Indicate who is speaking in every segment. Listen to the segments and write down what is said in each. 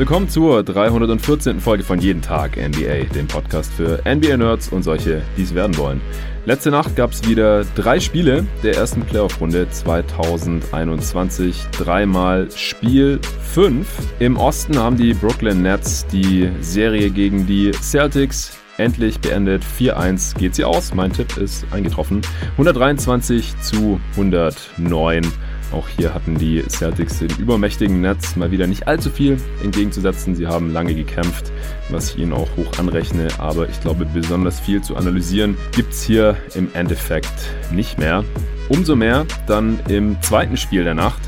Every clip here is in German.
Speaker 1: Willkommen zur 314. Folge von Jeden Tag NBA, dem Podcast für NBA-Nerds und solche, die es werden wollen. Letzte Nacht gab es wieder drei Spiele der ersten Playoff-Runde 2021. Dreimal Spiel 5. Im Osten haben die Brooklyn Nets die Serie gegen die Celtics endlich beendet. 4-1 geht sie aus. Mein Tipp ist eingetroffen. 123 zu 109. Auch hier hatten die Celtics den übermächtigen Nets mal wieder nicht allzu viel entgegenzusetzen. Sie haben lange gekämpft, was ich ihnen auch hoch anrechne. Aber ich glaube, besonders viel zu analysieren gibt es hier im Endeffekt nicht mehr. Umso mehr dann im zweiten Spiel der Nacht.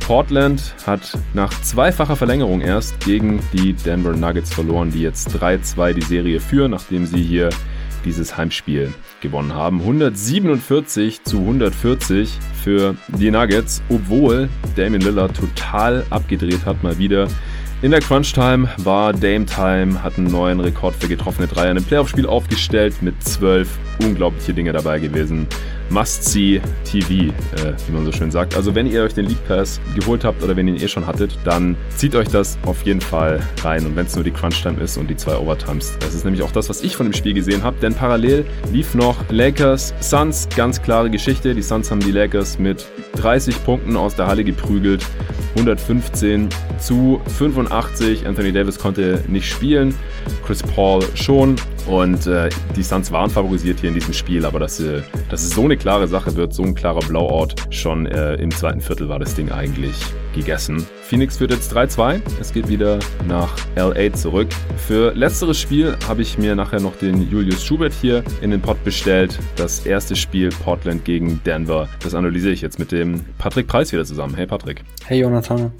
Speaker 1: Portland hat nach zweifacher Verlängerung erst gegen die Denver Nuggets verloren, die jetzt 3-2 die Serie führen, nachdem sie hier dieses Heimspiel gewonnen haben. 147 zu 140 für die Nuggets, obwohl Damian Lillard total abgedreht hat mal wieder. In der Crunch Time war Dame Time, hat einen neuen Rekord für getroffene Dreier in einem Playoff-Spiel aufgestellt mit zwölf unglaubliche Dinge dabei gewesen. Must-See TV, äh, wie man so schön sagt. Also wenn ihr euch den League Pass geholt habt oder wenn ihr ihn eh schon hattet, dann zieht euch das auf jeden Fall rein. Und wenn es nur die Crunch Time ist und die zwei Overtimes. Das ist nämlich auch das, was ich von dem Spiel gesehen habe. Denn parallel lief noch Lakers Suns, ganz klare Geschichte. Die Suns haben die Lakers mit 30 Punkten aus der Halle geprügelt. 115 zu 85. Anthony Davis konnte nicht spielen. Chris Paul schon. Und äh, die Suns waren favorisiert hier in diesem Spiel, aber dass, äh, dass es so eine klare Sache wird, so ein klarer Blowout, schon äh, im zweiten Viertel war das Ding eigentlich gegessen. Phoenix führt jetzt 3-2. Es geht wieder nach LA zurück. Für letzteres Spiel habe ich mir nachher noch den Julius Schubert hier in den Pod bestellt. Das erste Spiel Portland gegen Denver. Das analysiere ich jetzt mit dem Patrick Preis wieder zusammen. Hey Patrick.
Speaker 2: Hey Jonathan.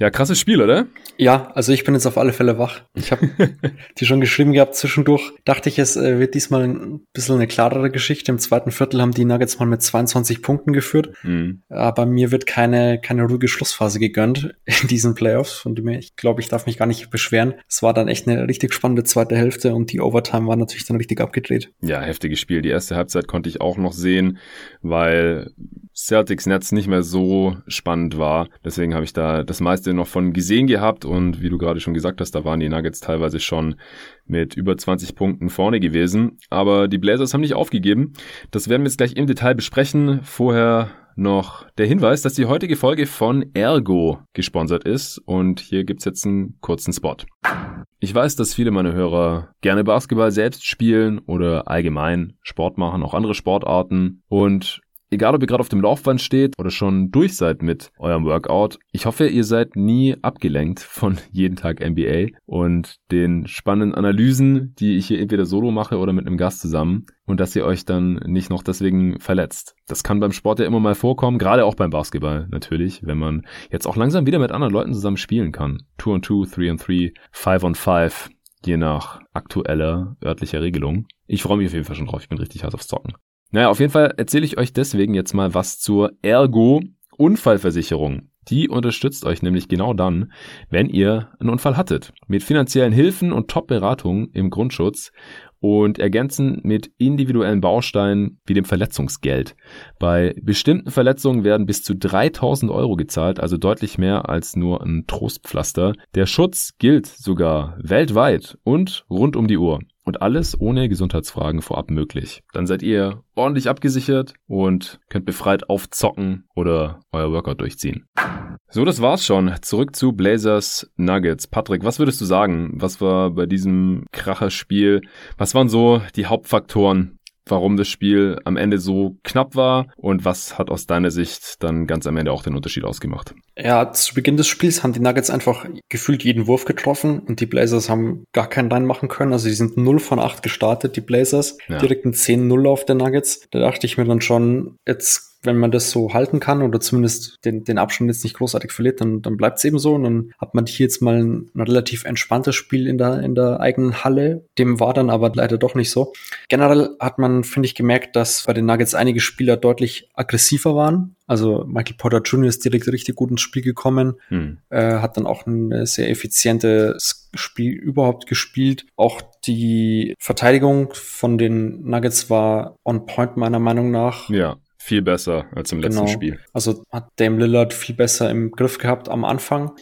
Speaker 1: Ja, krasses Spiel, oder?
Speaker 2: Ja, also ich bin jetzt auf alle Fälle wach. Ich habe die schon geschrieben gehabt zwischendurch. Dachte ich, es äh, wird diesmal ein bisschen eine klarere Geschichte. Im zweiten Viertel haben die Nuggets mal mit 22 Punkten geführt. Mhm. Aber mir wird keine, keine ruhige Schlussphase gegönnt in diesen Playoffs. Von dem ich glaube, ich darf mich gar nicht beschweren. Es war dann echt eine richtig spannende zweite Hälfte und die Overtime war natürlich dann richtig abgedreht.
Speaker 1: Ja, heftiges Spiel. Die erste Halbzeit konnte ich auch noch sehen, weil Celtics Netz nicht mehr so spannend war. Deswegen habe ich da das meiste noch von gesehen gehabt und wie du gerade schon gesagt hast, da waren die Nuggets teilweise schon mit über 20 Punkten vorne gewesen. Aber die Blazers haben nicht aufgegeben. Das werden wir jetzt gleich im Detail besprechen. Vorher noch der Hinweis, dass die heutige Folge von Ergo gesponsert ist und hier gibt's jetzt einen kurzen Spot. Ich weiß, dass viele meiner Hörer gerne Basketball selbst spielen oder allgemein Sport machen, auch andere Sportarten und Egal, ob ihr gerade auf dem Laufband steht oder schon durch seid mit eurem Workout, ich hoffe, ihr seid nie abgelenkt von jeden Tag NBA und den spannenden Analysen, die ich hier entweder solo mache oder mit einem Gast zusammen und dass ihr euch dann nicht noch deswegen verletzt. Das kann beim Sport ja immer mal vorkommen, gerade auch beim Basketball natürlich, wenn man jetzt auch langsam wieder mit anderen Leuten zusammen spielen kann. 2 on 2, 3 on 3, 5 on 5, je nach aktueller örtlicher Regelung. Ich freue mich auf jeden Fall schon drauf, ich bin richtig hart aufs Zocken. Naja, auf jeden Fall erzähle ich euch deswegen jetzt mal was zur Ergo Unfallversicherung. Die unterstützt euch nämlich genau dann, wenn ihr einen Unfall hattet. Mit finanziellen Hilfen und Top-Beratungen im Grundschutz und ergänzen mit individuellen Bausteinen wie dem Verletzungsgeld. Bei bestimmten Verletzungen werden bis zu 3000 Euro gezahlt, also deutlich mehr als nur ein Trostpflaster. Der Schutz gilt sogar weltweit und rund um die Uhr. Und alles ohne Gesundheitsfragen vorab möglich. Dann seid ihr ordentlich abgesichert und könnt befreit aufzocken oder euer Workout durchziehen. So, das war's schon. Zurück zu Blazers Nuggets. Patrick, was würdest du sagen? Was war bei diesem Kracherspiel? Was waren so die Hauptfaktoren, warum das Spiel am Ende so knapp war und was hat aus deiner Sicht dann ganz am Ende auch den Unterschied ausgemacht?
Speaker 2: Ja, zu Beginn des Spiels haben die Nuggets einfach gefühlt jeden Wurf getroffen und die Blazers haben gar keinen reinmachen können. Also die sind 0 von 8 gestartet, die Blazers. Ja. Direkt ein 10-0 auf der Nuggets. Da dachte ich mir dann schon, jetzt wenn man das so halten kann oder zumindest den, den Abstand jetzt nicht großartig verliert, dann, dann bleibt es eben so. Und dann hat man hier jetzt mal ein, ein, relativ entspanntes Spiel in der, in der eigenen Halle. Dem war dann aber leider doch nicht so. Generell hat man, finde ich, gemerkt, dass bei den Nuggets einige Spieler deutlich aggressiver waren. Also Michael Porter Jr. ist direkt richtig gut ins Spiel gekommen, hm. äh, hat dann auch ein sehr effizientes Spiel überhaupt gespielt. Auch die Verteidigung von den Nuggets war on point meiner Meinung nach.
Speaker 1: Ja viel besser als im letzten genau. Spiel.
Speaker 2: Also hat Dame Lillard viel besser im Griff gehabt am Anfang.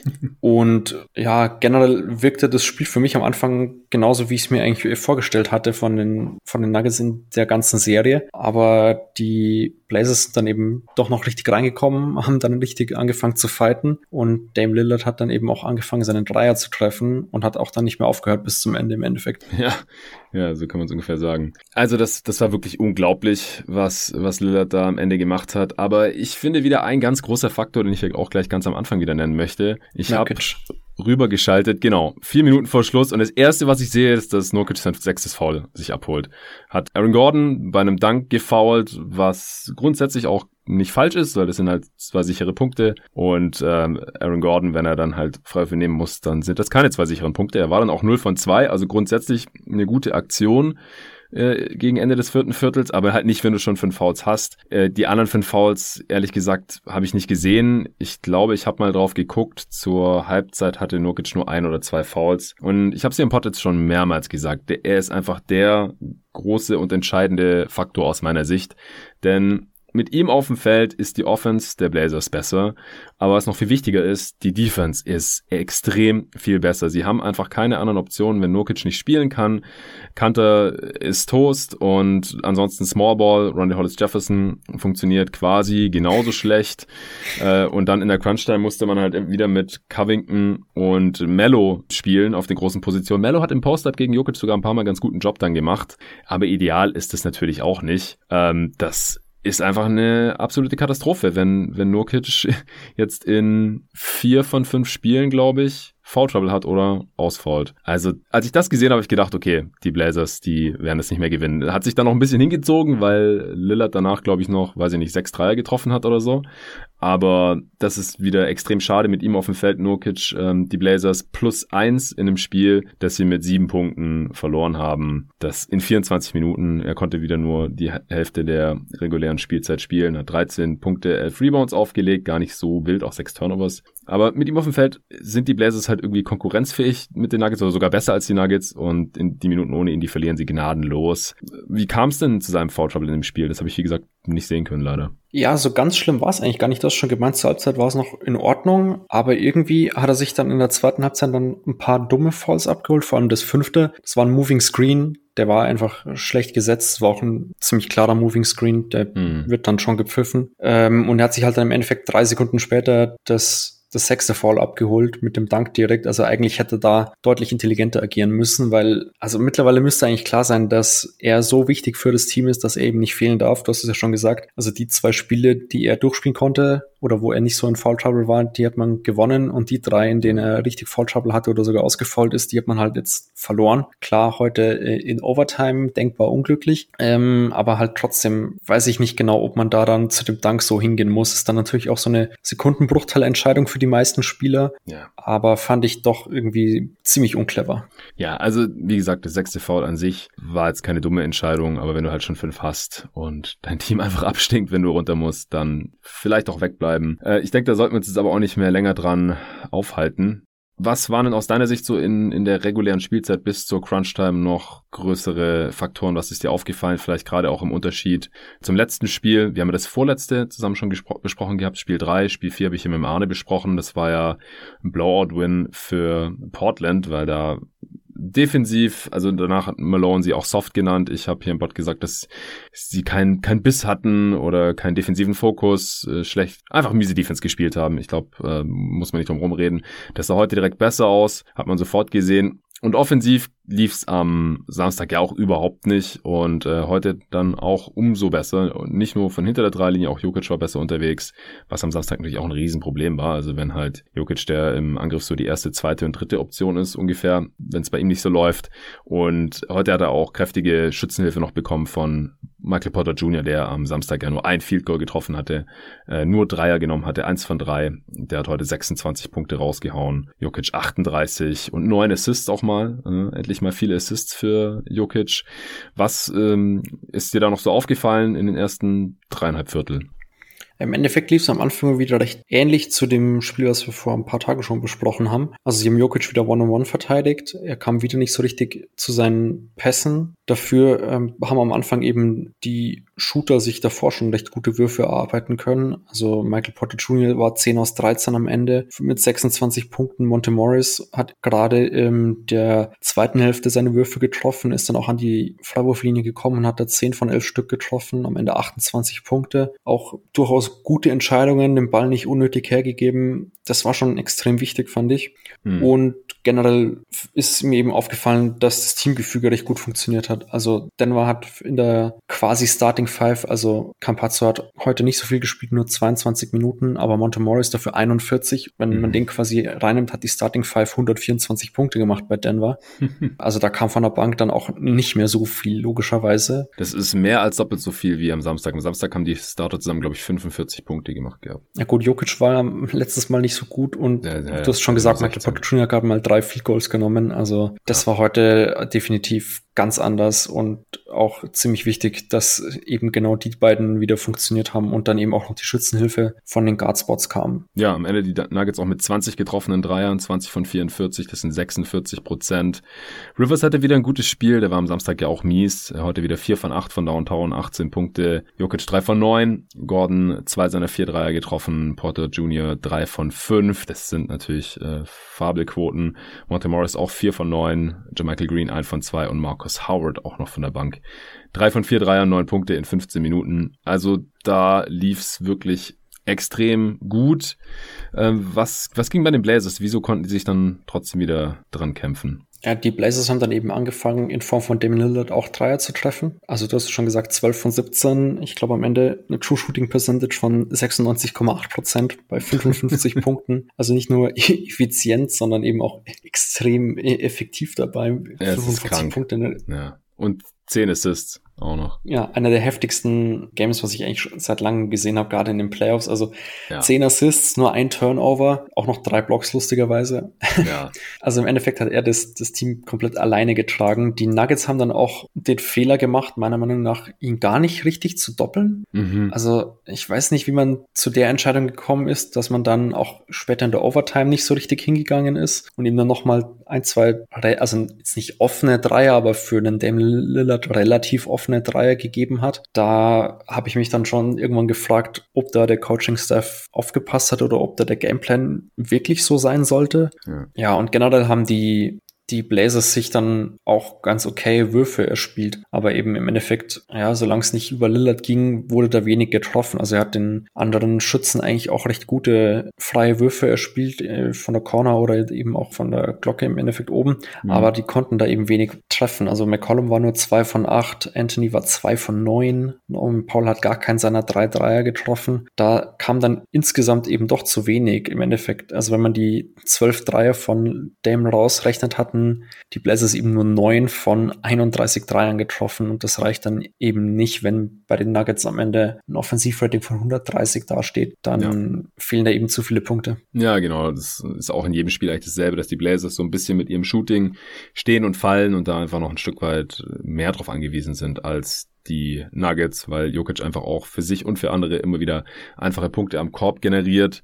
Speaker 2: und ja, generell wirkte das Spiel für mich am Anfang genauso, wie ich es mir eigentlich vorgestellt hatte von den, von den Nuggets in der ganzen Serie. Aber die Blazers sind dann eben doch noch richtig reingekommen, haben dann richtig angefangen zu fighten und Dame Lillard hat dann eben auch angefangen, seinen Dreier zu treffen und hat auch dann nicht mehr aufgehört bis zum Ende im Endeffekt.
Speaker 1: Ja, ja, so kann man es ungefähr sagen. Also das, das war wirklich unglaublich, was, was Lillard da am Ende gemacht hat. Aber ich finde wieder ein ganz großer Faktor, den ich auch gleich ganz am Anfang wieder nennen möchte. Ich habe rübergeschaltet, genau, vier Minuten vor Schluss. Und das erste, was ich sehe, ist, dass Nurkic sein sechstes Foul sich abholt. Hat Aaron Gordon bei einem Dank gefoult, was grundsätzlich auch nicht falsch ist, weil das sind halt zwei sichere Punkte. Und ähm, Aaron Gordon, wenn er dann halt Freiwürfe nehmen muss, dann sind das keine zwei sicheren Punkte. Er war dann auch 0 von 2, also grundsätzlich eine gute Aktion äh, gegen Ende des vierten Viertels, aber halt nicht, wenn du schon fünf Fouls hast. Äh, die anderen fünf Fouls, ehrlich gesagt, habe ich nicht gesehen. Ich glaube, ich habe mal drauf geguckt. Zur Halbzeit hatte Nurkic nur ein oder zwei Fouls. Und ich habe es dir im Pod schon mehrmals gesagt. Er ist einfach der große und entscheidende Faktor aus meiner Sicht. Denn mit ihm auf dem Feld ist die Offense der Blazers besser. Aber was noch viel wichtiger ist, die Defense ist extrem viel besser. Sie haben einfach keine anderen Optionen, wenn Nurkic nicht spielen kann. Kanter ist Toast und ansonsten Small Ball, Ronnie Hollis Jefferson funktioniert quasi genauso schlecht. Äh, und dann in der Crunch-Time musste man halt wieder mit Covington und Mello spielen auf den großen Positionen. Mello hat im Post-Up gegen Jokic sogar ein paar Mal ganz guten Job dann gemacht. Aber ideal ist es natürlich auch nicht. Ähm, das ist einfach eine absolute Katastrophe, wenn, wenn Nurkic jetzt in vier von fünf Spielen, glaube ich, Foul Trouble hat oder ausfällt. Also, als ich das gesehen habe, habe ich gedacht, okay, die Blazers, die werden es nicht mehr gewinnen. Hat sich dann noch ein bisschen hingezogen, weil Lillard danach, glaube ich, noch, weiß ich nicht, sechs Dreier getroffen hat oder so. Aber das ist wieder extrem schade mit ihm auf dem Feld. Nurkic, ähm, die Blazers plus eins in einem Spiel, das sie mit sieben Punkten verloren haben. Das in 24 Minuten. Er konnte wieder nur die Hälfte der regulären Spielzeit spielen, hat 13 Punkte, 11 Rebounds aufgelegt, gar nicht so wild, auch sechs Turnovers. Aber mit ihm auf dem Feld sind die Blazers halt irgendwie konkurrenzfähig mit den Nuggets oder sogar besser als die Nuggets und in die Minuten ohne ihn, die verlieren sie gnadenlos. Wie kam es denn zu seinem Foul Trouble in dem Spiel? Das habe ich, wie gesagt, nicht sehen können, leider.
Speaker 2: Ja, so ganz schlimm war es eigentlich gar nicht. Das schon gemeint, zur Halbzeit war es noch in Ordnung, aber irgendwie hat er sich dann in der zweiten Halbzeit dann ein paar dumme Falls abgeholt, vor allem das fünfte. Das war ein Moving Screen, der war einfach schlecht gesetzt, war auch ein ziemlich klarer Moving Screen, der mhm. wird dann schon gepfiffen. Ähm, und er hat sich halt dann im Endeffekt drei Sekunden später das das sechste Foul abgeholt mit dem Dank direkt. Also eigentlich hätte da deutlich intelligenter agieren müssen, weil also mittlerweile müsste eigentlich klar sein, dass er so wichtig für das Team ist, dass er eben nicht fehlen darf. Du hast es ja schon gesagt. Also die zwei Spiele, die er durchspielen konnte, oder wo er nicht so in Foul Trouble war, die hat man gewonnen und die drei, in denen er richtig Foul Trouble hatte oder sogar ausgefault ist, die hat man halt jetzt verloren. Klar, heute äh, in Overtime denkbar unglücklich, ähm, aber halt trotzdem weiß ich nicht genau, ob man da dann zu dem Dank so hingehen muss. Ist dann natürlich auch so eine Sekundenbruchteilentscheidung für die meisten Spieler, ja. aber fand ich doch irgendwie ziemlich unclever.
Speaker 1: Ja, also wie gesagt, das sechste Foul an sich war jetzt keine dumme Entscheidung, aber wenn du halt schon fünf hast und dein Team einfach abstinkt, wenn du runter musst, dann vielleicht auch wegbleiben bleiben. Äh, ich denke, da sollten wir uns jetzt aber auch nicht mehr länger dran aufhalten. Was waren denn aus deiner Sicht so in, in der regulären Spielzeit bis zur Crunch-Time noch größere Faktoren? Was ist dir aufgefallen? Vielleicht gerade auch im Unterschied zum letzten Spiel. Wir haben das vorletzte zusammen schon besprochen gehabt. Spiel 3, Spiel 4 habe ich hier mit dem Arne besprochen. Das war ja ein Blowout-Win für Portland, weil da defensiv, also danach hat Malone sie auch soft genannt. Ich habe hier im Bot gesagt, dass sie keinen kein Biss hatten oder keinen defensiven Fokus, äh, schlecht, einfach miese Defense gespielt haben. Ich glaube, äh, muss man nicht drum rumreden. Das sah heute direkt besser aus, hat man sofort gesehen. Und offensiv lief es am Samstag ja auch überhaupt nicht und äh, heute dann auch umso besser. Nicht nur von hinter der Dreilinie, auch Jokic war besser unterwegs, was am Samstag natürlich auch ein Riesenproblem war. Also wenn halt Jokic, der im Angriff so die erste, zweite und dritte Option ist ungefähr, wenn es bei ihm nicht so läuft. Und heute hat er auch kräftige Schützenhilfe noch bekommen von Michael Porter Jr., der am Samstag ja nur ein Field Goal getroffen hatte, äh, nur Dreier genommen hatte, eins von drei. Der hat heute 26 Punkte rausgehauen. Jokic 38 und neun Assists auch mal. Äh, endlich mal viele Assists für Jokic. Was ähm, ist dir da noch so aufgefallen in den ersten dreieinhalb Vierteln?
Speaker 2: Im Endeffekt lief es am Anfang wieder recht ähnlich zu dem Spiel, was wir vor ein paar Tagen schon besprochen haben. Also sie haben Jokic wieder One-on-One verteidigt. Er kam wieder nicht so richtig zu seinen Pässen. Dafür ähm, haben am Anfang eben die Shooter sich davor schon recht gute Würfe erarbeiten können. Also Michael Porter Jr. war 10 aus 13 am Ende mit 26 Punkten. Monte Morris hat gerade in der zweiten Hälfte seine Würfe getroffen, ist dann auch an die Freiwurflinie gekommen und hat da 10 von 11 Stück getroffen, am Ende 28 Punkte. Auch durchaus gute Entscheidungen, den Ball nicht unnötig hergegeben. Das war schon extrem wichtig, fand ich. Hm. Und generell ist mir eben aufgefallen, dass das Teamgefüge recht gut funktioniert hat. Also Denver hat in der quasi Starting Five, also Campazzo hat heute nicht so viel gespielt, nur 22 Minuten, aber Montemorris dafür 41. Wenn mhm. man den quasi reinnimmt, hat die Starting Five 124 Punkte gemacht bei Denver. also da kam von der Bank dann auch nicht mehr so viel, logischerweise.
Speaker 1: Das ist mehr als doppelt so viel wie am Samstag. Am Samstag haben die Starter zusammen, glaube ich, 45 Punkte gemacht gehabt.
Speaker 2: Ja gut, Jokic war letztes Mal nicht so gut und ja, ja, du hast schon gesagt, Michael Porter Jr. gab mal drei Field Goals genommen. Also das war heute definitiv ganz anders und auch ziemlich wichtig, dass eben genau die beiden wieder funktioniert haben und dann eben auch noch die Schützenhilfe von den Guardspots kam.
Speaker 1: Ja, am Ende die Nuggets auch mit 20 getroffenen Dreiern, 20 von 44, das sind 46 Prozent. Rivers hatte wieder ein gutes Spiel, der war am Samstag ja auch mies, heute wieder 4 von 8 von Downtown, 18 Punkte, Jokic 3 von 9, Gordon zwei seiner vier Dreier getroffen, Porter Jr. 3 von 5, das sind natürlich äh, Fabelquoten, Monte Morris auch 4 von 9, Jermichael Green 1 von 2 und Marcus Marcus Howard auch noch von der Bank. Drei von vier Dreier, neun Punkte in 15 Minuten. Also da lief's wirklich extrem gut. Ähm, was, was ging bei den Blazers? Wieso konnten die sich dann trotzdem wieder dran kämpfen?
Speaker 2: Ja, die Blazers haben dann eben angefangen, in Form von Damian Lillard auch Dreier zu treffen. Also du hast schon gesagt, 12 von 17. Ich glaube am Ende eine True Shooting Percentage von 96,8 Prozent bei 55 Punkten. Also nicht nur effizient, sondern eben auch extrem e-, effektiv dabei.
Speaker 1: Ja, 55 Punkte. Ja. Und 10 Assists auch noch.
Speaker 2: Ja, einer der heftigsten Games, was ich eigentlich seit langem gesehen habe, gerade in den Playoffs. Also ja. 10 Assists, nur ein Turnover, auch noch drei Blocks lustigerweise. Ja. Also im Endeffekt hat er das, das Team komplett alleine getragen. Die Nuggets haben dann auch den Fehler gemacht, meiner Meinung nach, ihn gar nicht richtig zu doppeln. Mhm. Also ich weiß nicht, wie man zu der Entscheidung gekommen ist, dass man dann auch später in der Overtime nicht so richtig hingegangen ist und ihm dann nochmal ein, zwei, also jetzt nicht offene Dreier, aber für einen Dame Lillard relativ offen offene Dreier gegeben hat. Da habe ich mich dann schon irgendwann gefragt, ob da der Coaching-Staff aufgepasst hat oder ob da der Gameplan wirklich so sein sollte. Ja, ja und generell haben die die Blazers sich dann auch ganz okay Würfe erspielt. Aber eben im Endeffekt, ja, solange es nicht über Lillard ging, wurde da wenig getroffen. Also er hat den anderen Schützen eigentlich auch recht gute freie Würfe erspielt, äh, von der Corner oder eben auch von der Glocke im Endeffekt oben. Mhm. Aber die konnten da eben wenig treffen. Also McCollum war nur zwei von acht, Anthony war zwei von neun und Paul hat gar keinen seiner drei Dreier getroffen. Da kam dann insgesamt eben doch zu wenig im Endeffekt. Also wenn man die zwölf Dreier von Dame rausrechnet, hatten hatten die Blazers eben nur neun von 31 Dreiern getroffen und das reicht dann eben nicht, wenn bei den Nuggets am Ende ein Offensivrating von 130 dasteht, dann ja. fehlen da eben zu viele Punkte.
Speaker 1: Ja, genau. Das ist auch in jedem Spiel eigentlich dasselbe, dass die Blazers so ein bisschen mit ihrem Shooting stehen und fallen und da einfach noch ein Stück weit mehr drauf angewiesen sind als die Nuggets, weil Jokic einfach auch für sich und für andere immer wieder einfache Punkte am Korb generiert.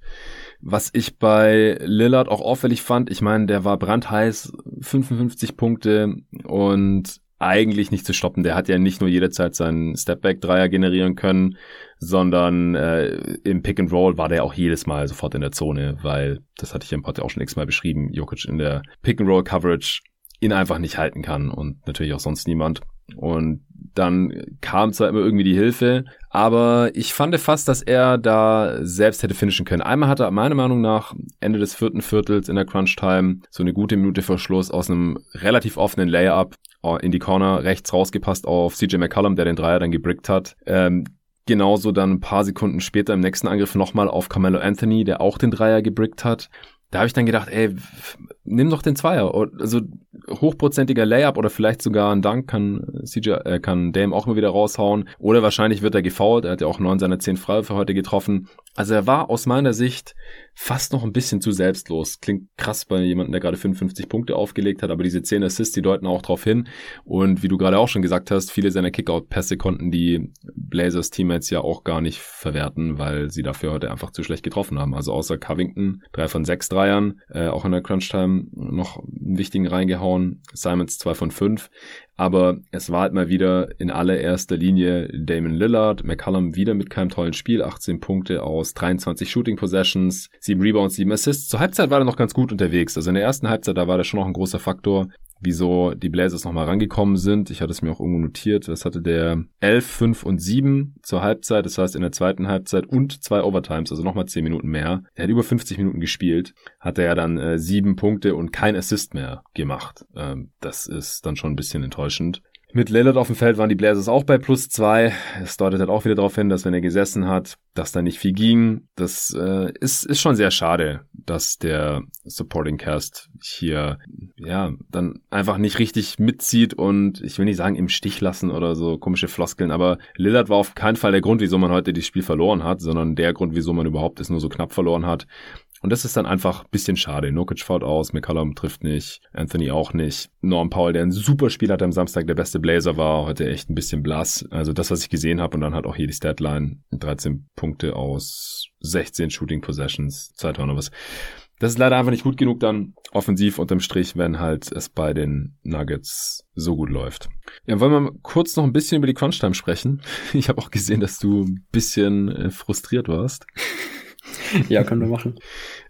Speaker 1: Was ich bei Lillard auch auffällig fand, ich meine, der war brandheiß, 55 Punkte und eigentlich nicht zu stoppen. Der hat ja nicht nur jederzeit seinen Stepback-Dreier generieren können, sondern äh, im Pick and Roll war der auch jedes Mal sofort in der Zone, weil, das hatte ich im Pod auch schon x-mal beschrieben, Jokic in der Pick and Roll Coverage ihn einfach nicht halten kann und natürlich auch sonst niemand. Und dann kam zwar immer irgendwie die Hilfe, aber ich fand fast, dass er da selbst hätte finishen können. Einmal hat er meiner Meinung nach Ende des vierten Viertels in der Crunch Time so eine gute Minute vor Schluss aus einem relativ offenen Layup in die Corner rechts rausgepasst auf CJ McCollum, der den Dreier dann gebrickt hat. Ähm, genauso dann ein paar Sekunden später im nächsten Angriff nochmal auf Carmelo Anthony, der auch den Dreier gebrickt hat da habe ich dann gedacht, ey, nimm doch den Zweier. Also hochprozentiger Layup oder vielleicht sogar ein Dank kann CJ, äh, kann Dame auch mal wieder raushauen. Oder wahrscheinlich wird er gefoult. Er hat ja auch neun seiner zehn Freiwürfe heute getroffen. Also er war aus meiner Sicht fast noch ein bisschen zu selbstlos. Klingt krass bei jemandem, der gerade 55 Punkte aufgelegt hat, aber diese 10 Assists, die deuten auch darauf hin. Und wie du gerade auch schon gesagt hast, viele seiner Kickout-Pässe konnten die Blazers Teammates ja auch gar nicht verwerten, weil sie dafür heute einfach zu schlecht getroffen haben. Also außer Covington, drei von sechs Dreiern, äh, auch in der Crunch-Time Noch einen wichtigen reingehauen, Simons 2 von 5. Aber es war halt mal wieder in allererster Linie Damon Lillard, McCollum wieder mit keinem tollen Spiel, 18 Punkte aus 23 Shooting Possessions, 7 Rebounds, 7 Assists. Zur Halbzeit war er noch ganz gut unterwegs. Also in der ersten Halbzeit, da war der schon noch ein großer Faktor wieso die Blazers nochmal rangekommen sind. Ich hatte es mir auch irgendwo notiert. Das hatte der 11, 5 und 7 zur Halbzeit. Das heißt in der zweiten Halbzeit und zwei Overtimes, also nochmal 10 Minuten mehr. Er hat über 50 Minuten gespielt. Hat er ja dann äh, sieben Punkte und kein Assist mehr gemacht. Ähm, das ist dann schon ein bisschen enttäuschend. Mit Lillard auf dem Feld waren die Blazers auch bei plus zwei. Es deutet halt auch wieder darauf hin, dass wenn er gesessen hat, dass da nicht viel ging. Das äh, ist, ist schon sehr schade, dass der Supporting Cast hier ja dann einfach nicht richtig mitzieht und ich will nicht sagen im Stich lassen oder so komische Floskeln, aber Lillard war auf keinen Fall der Grund, wieso man heute das Spiel verloren hat, sondern der Grund, wieso man überhaupt es nur so knapp verloren hat. Und das ist dann einfach bisschen schade. Nokic fällt aus, McCollum trifft nicht, Anthony auch nicht. Norm Paul, der ein super Spiel hatte am Samstag, der beste Blazer war, heute echt ein bisschen blass. Also das, was ich gesehen habe und dann hat auch hier die Statline 13 Punkte aus 16 Shooting Possessions, zwei Turnovers. Das ist leider einfach nicht gut genug dann offensiv unterm Strich, wenn halt es bei den Nuggets so gut läuft. Ja, wollen wir mal kurz noch ein bisschen über die Crunch-Time sprechen? Ich habe auch gesehen, dass du ein bisschen äh, frustriert warst.
Speaker 2: Ja, können wir machen.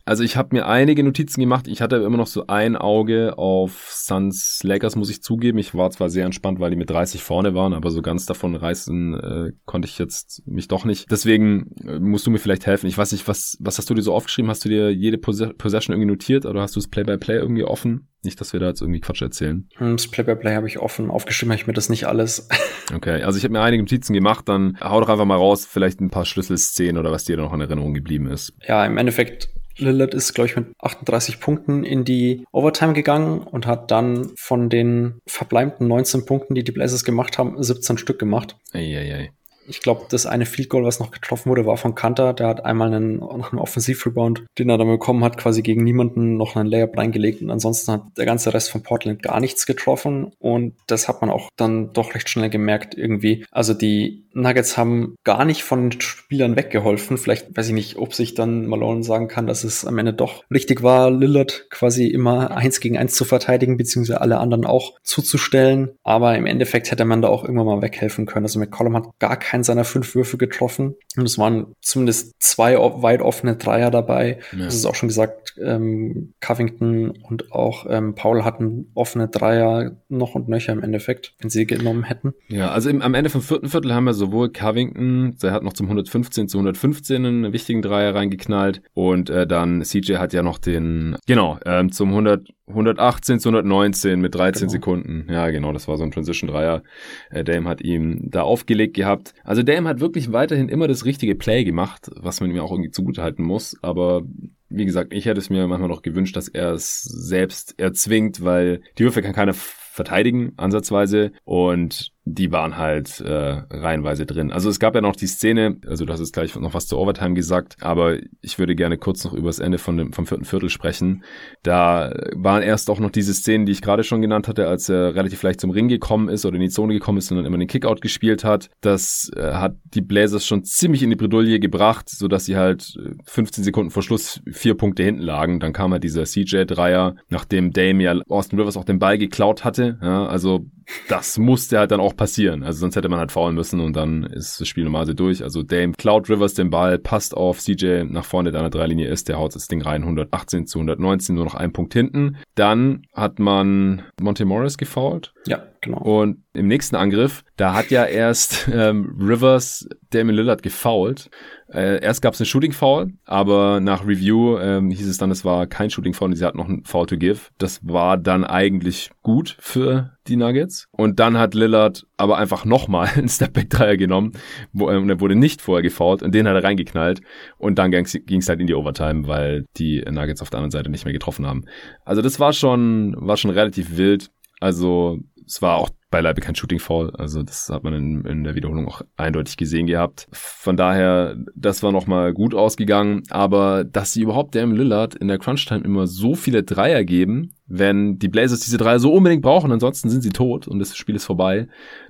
Speaker 1: Also ich habe mir einige Notizen gemacht. Ich hatte immer noch so ein Auge auf Suns Lakers, muss ich zugeben. Ich war zwar sehr entspannt, weil die mit 30 vorne waren, aber so ganz davon reißen äh, konnte ich jetzt mich doch nicht. Deswegen äh, musst du mir vielleicht helfen. Ich weiß nicht, was, was hast du dir so aufgeschrieben? Hast du dir jede Possession irgendwie notiert oder hast du das Play-by-Play -play irgendwie offen? Nicht, dass wir da jetzt irgendwie Quatsch erzählen.
Speaker 2: Hm, das Play-by-Play -play habe ich offen. Aufgeschrieben habe ich mir das nicht alles.
Speaker 1: Okay, also ich habe mir einige Notizen gemacht. Dann hau doch einfach mal raus, vielleicht ein paar Schlüsselszenen oder was dir noch in Erinnerung geblieben ist.
Speaker 2: Ja, im Endeffekt Lillard ist, glaube ich, mit 38 Punkten in die Overtime gegangen und hat dann von den verbleibenden 19 Punkten, die die Blazers gemacht haben, 17 Stück gemacht.
Speaker 1: Eieiei
Speaker 2: ich glaube, das eine Field Goal, was noch getroffen wurde, war von Kanter. Der hat einmal einen, einen Offensiv-Rebound, den er dann bekommen hat, quasi gegen niemanden noch einen Layup reingelegt. Und ansonsten hat der ganze Rest von Portland gar nichts getroffen. Und das hat man auch dann doch recht schnell gemerkt irgendwie. Also die Nuggets haben gar nicht von den Spielern weggeholfen. Vielleicht weiß ich nicht, ob sich dann Malone sagen kann, dass es am Ende doch richtig war, Lillard quasi immer eins gegen eins zu verteidigen, beziehungsweise alle anderen auch zuzustellen. Aber im Endeffekt hätte man da auch irgendwann mal weghelfen können. Also McCollum hat gar keinen keinen seiner fünf Würfe getroffen. Und es waren zumindest zwei weit offene Dreier dabei. Ja. Das ist auch schon gesagt, ähm, Covington und auch ähm, Paul hatten offene Dreier noch und nöcher im Endeffekt, wenn sie genommen hätten.
Speaker 1: Ja, also im, am Ende vom vierten Viertel haben wir sowohl Covington, der hat noch zum 115 zu 115 einen wichtigen Dreier reingeknallt und äh, dann CJ hat ja noch den, genau, ähm, zum 100 118 zu 119 mit 13 genau. Sekunden. Ja, genau, das war so ein Transition-Dreier. Äh, Dame hat ihm da aufgelegt gehabt. Also Dame hat wirklich weiterhin immer das richtige Play gemacht, was man ihm auch irgendwie zugutehalten muss. Aber wie gesagt, ich hätte es mir manchmal noch gewünscht, dass er es selbst erzwingt, weil die Würfe kann keiner verteidigen, ansatzweise. Und die waren halt äh, reihenweise drin. Also es gab ja noch die Szene, also hast jetzt gleich noch was zur Overtime gesagt, aber ich würde gerne kurz noch über das Ende von dem, vom vierten Viertel sprechen. Da waren erst auch noch diese Szenen, die ich gerade schon genannt hatte, als er relativ leicht zum Ring gekommen ist oder in die Zone gekommen ist und dann immer den Kickout gespielt hat. Das äh, hat die Blazers schon ziemlich in die Bredouille gebracht, sodass sie halt 15 äh, Sekunden vor Schluss vier Punkte hinten lagen. Dann kam halt dieser CJ-Dreier, nachdem Dame ja Austin Rivers auch den Ball geklaut hatte. Ja, also das musste halt dann auch passieren. Also sonst hätte man halt faulen müssen und dann ist das Spiel normalerweise durch. Also Dame Cloud Rivers den Ball, passt auf CJ nach vorne, der an der Dreilinie ist, der haut das Ding rein, 118 zu 119, nur noch ein Punkt hinten. Dann hat man Monte Morris gefoult.
Speaker 2: Ja, genau.
Speaker 1: Und im nächsten Angriff, da hat ja erst ähm, Rivers Damon Lillard gefoult. Äh, erst gab es einen Shooting Foul, aber nach Review ähm, hieß es dann, es war kein Shooting Foul, sie hat noch ein Foul to give. Das war dann eigentlich gut für die Nuggets. Und dann hat Lillard aber einfach nochmal einen Stepback-Dreier genommen wo, äh, und er wurde nicht vorher gefault und den hat er reingeknallt. Und dann ging es halt in die Overtime, weil die Nuggets auf der anderen Seite nicht mehr getroffen haben. Also das war schon, war schon relativ wild. Also es war auch beileibe kein Shooting Fall. Also das hat man in, in der Wiederholung auch eindeutig gesehen gehabt. Von daher, das war nochmal gut ausgegangen. Aber dass sie überhaupt Dame Lillard in der Crunch Time immer so viele Dreier geben, wenn die Blazers diese Dreier so unbedingt brauchen, ansonsten sind sie tot und das Spiel ist vorbei.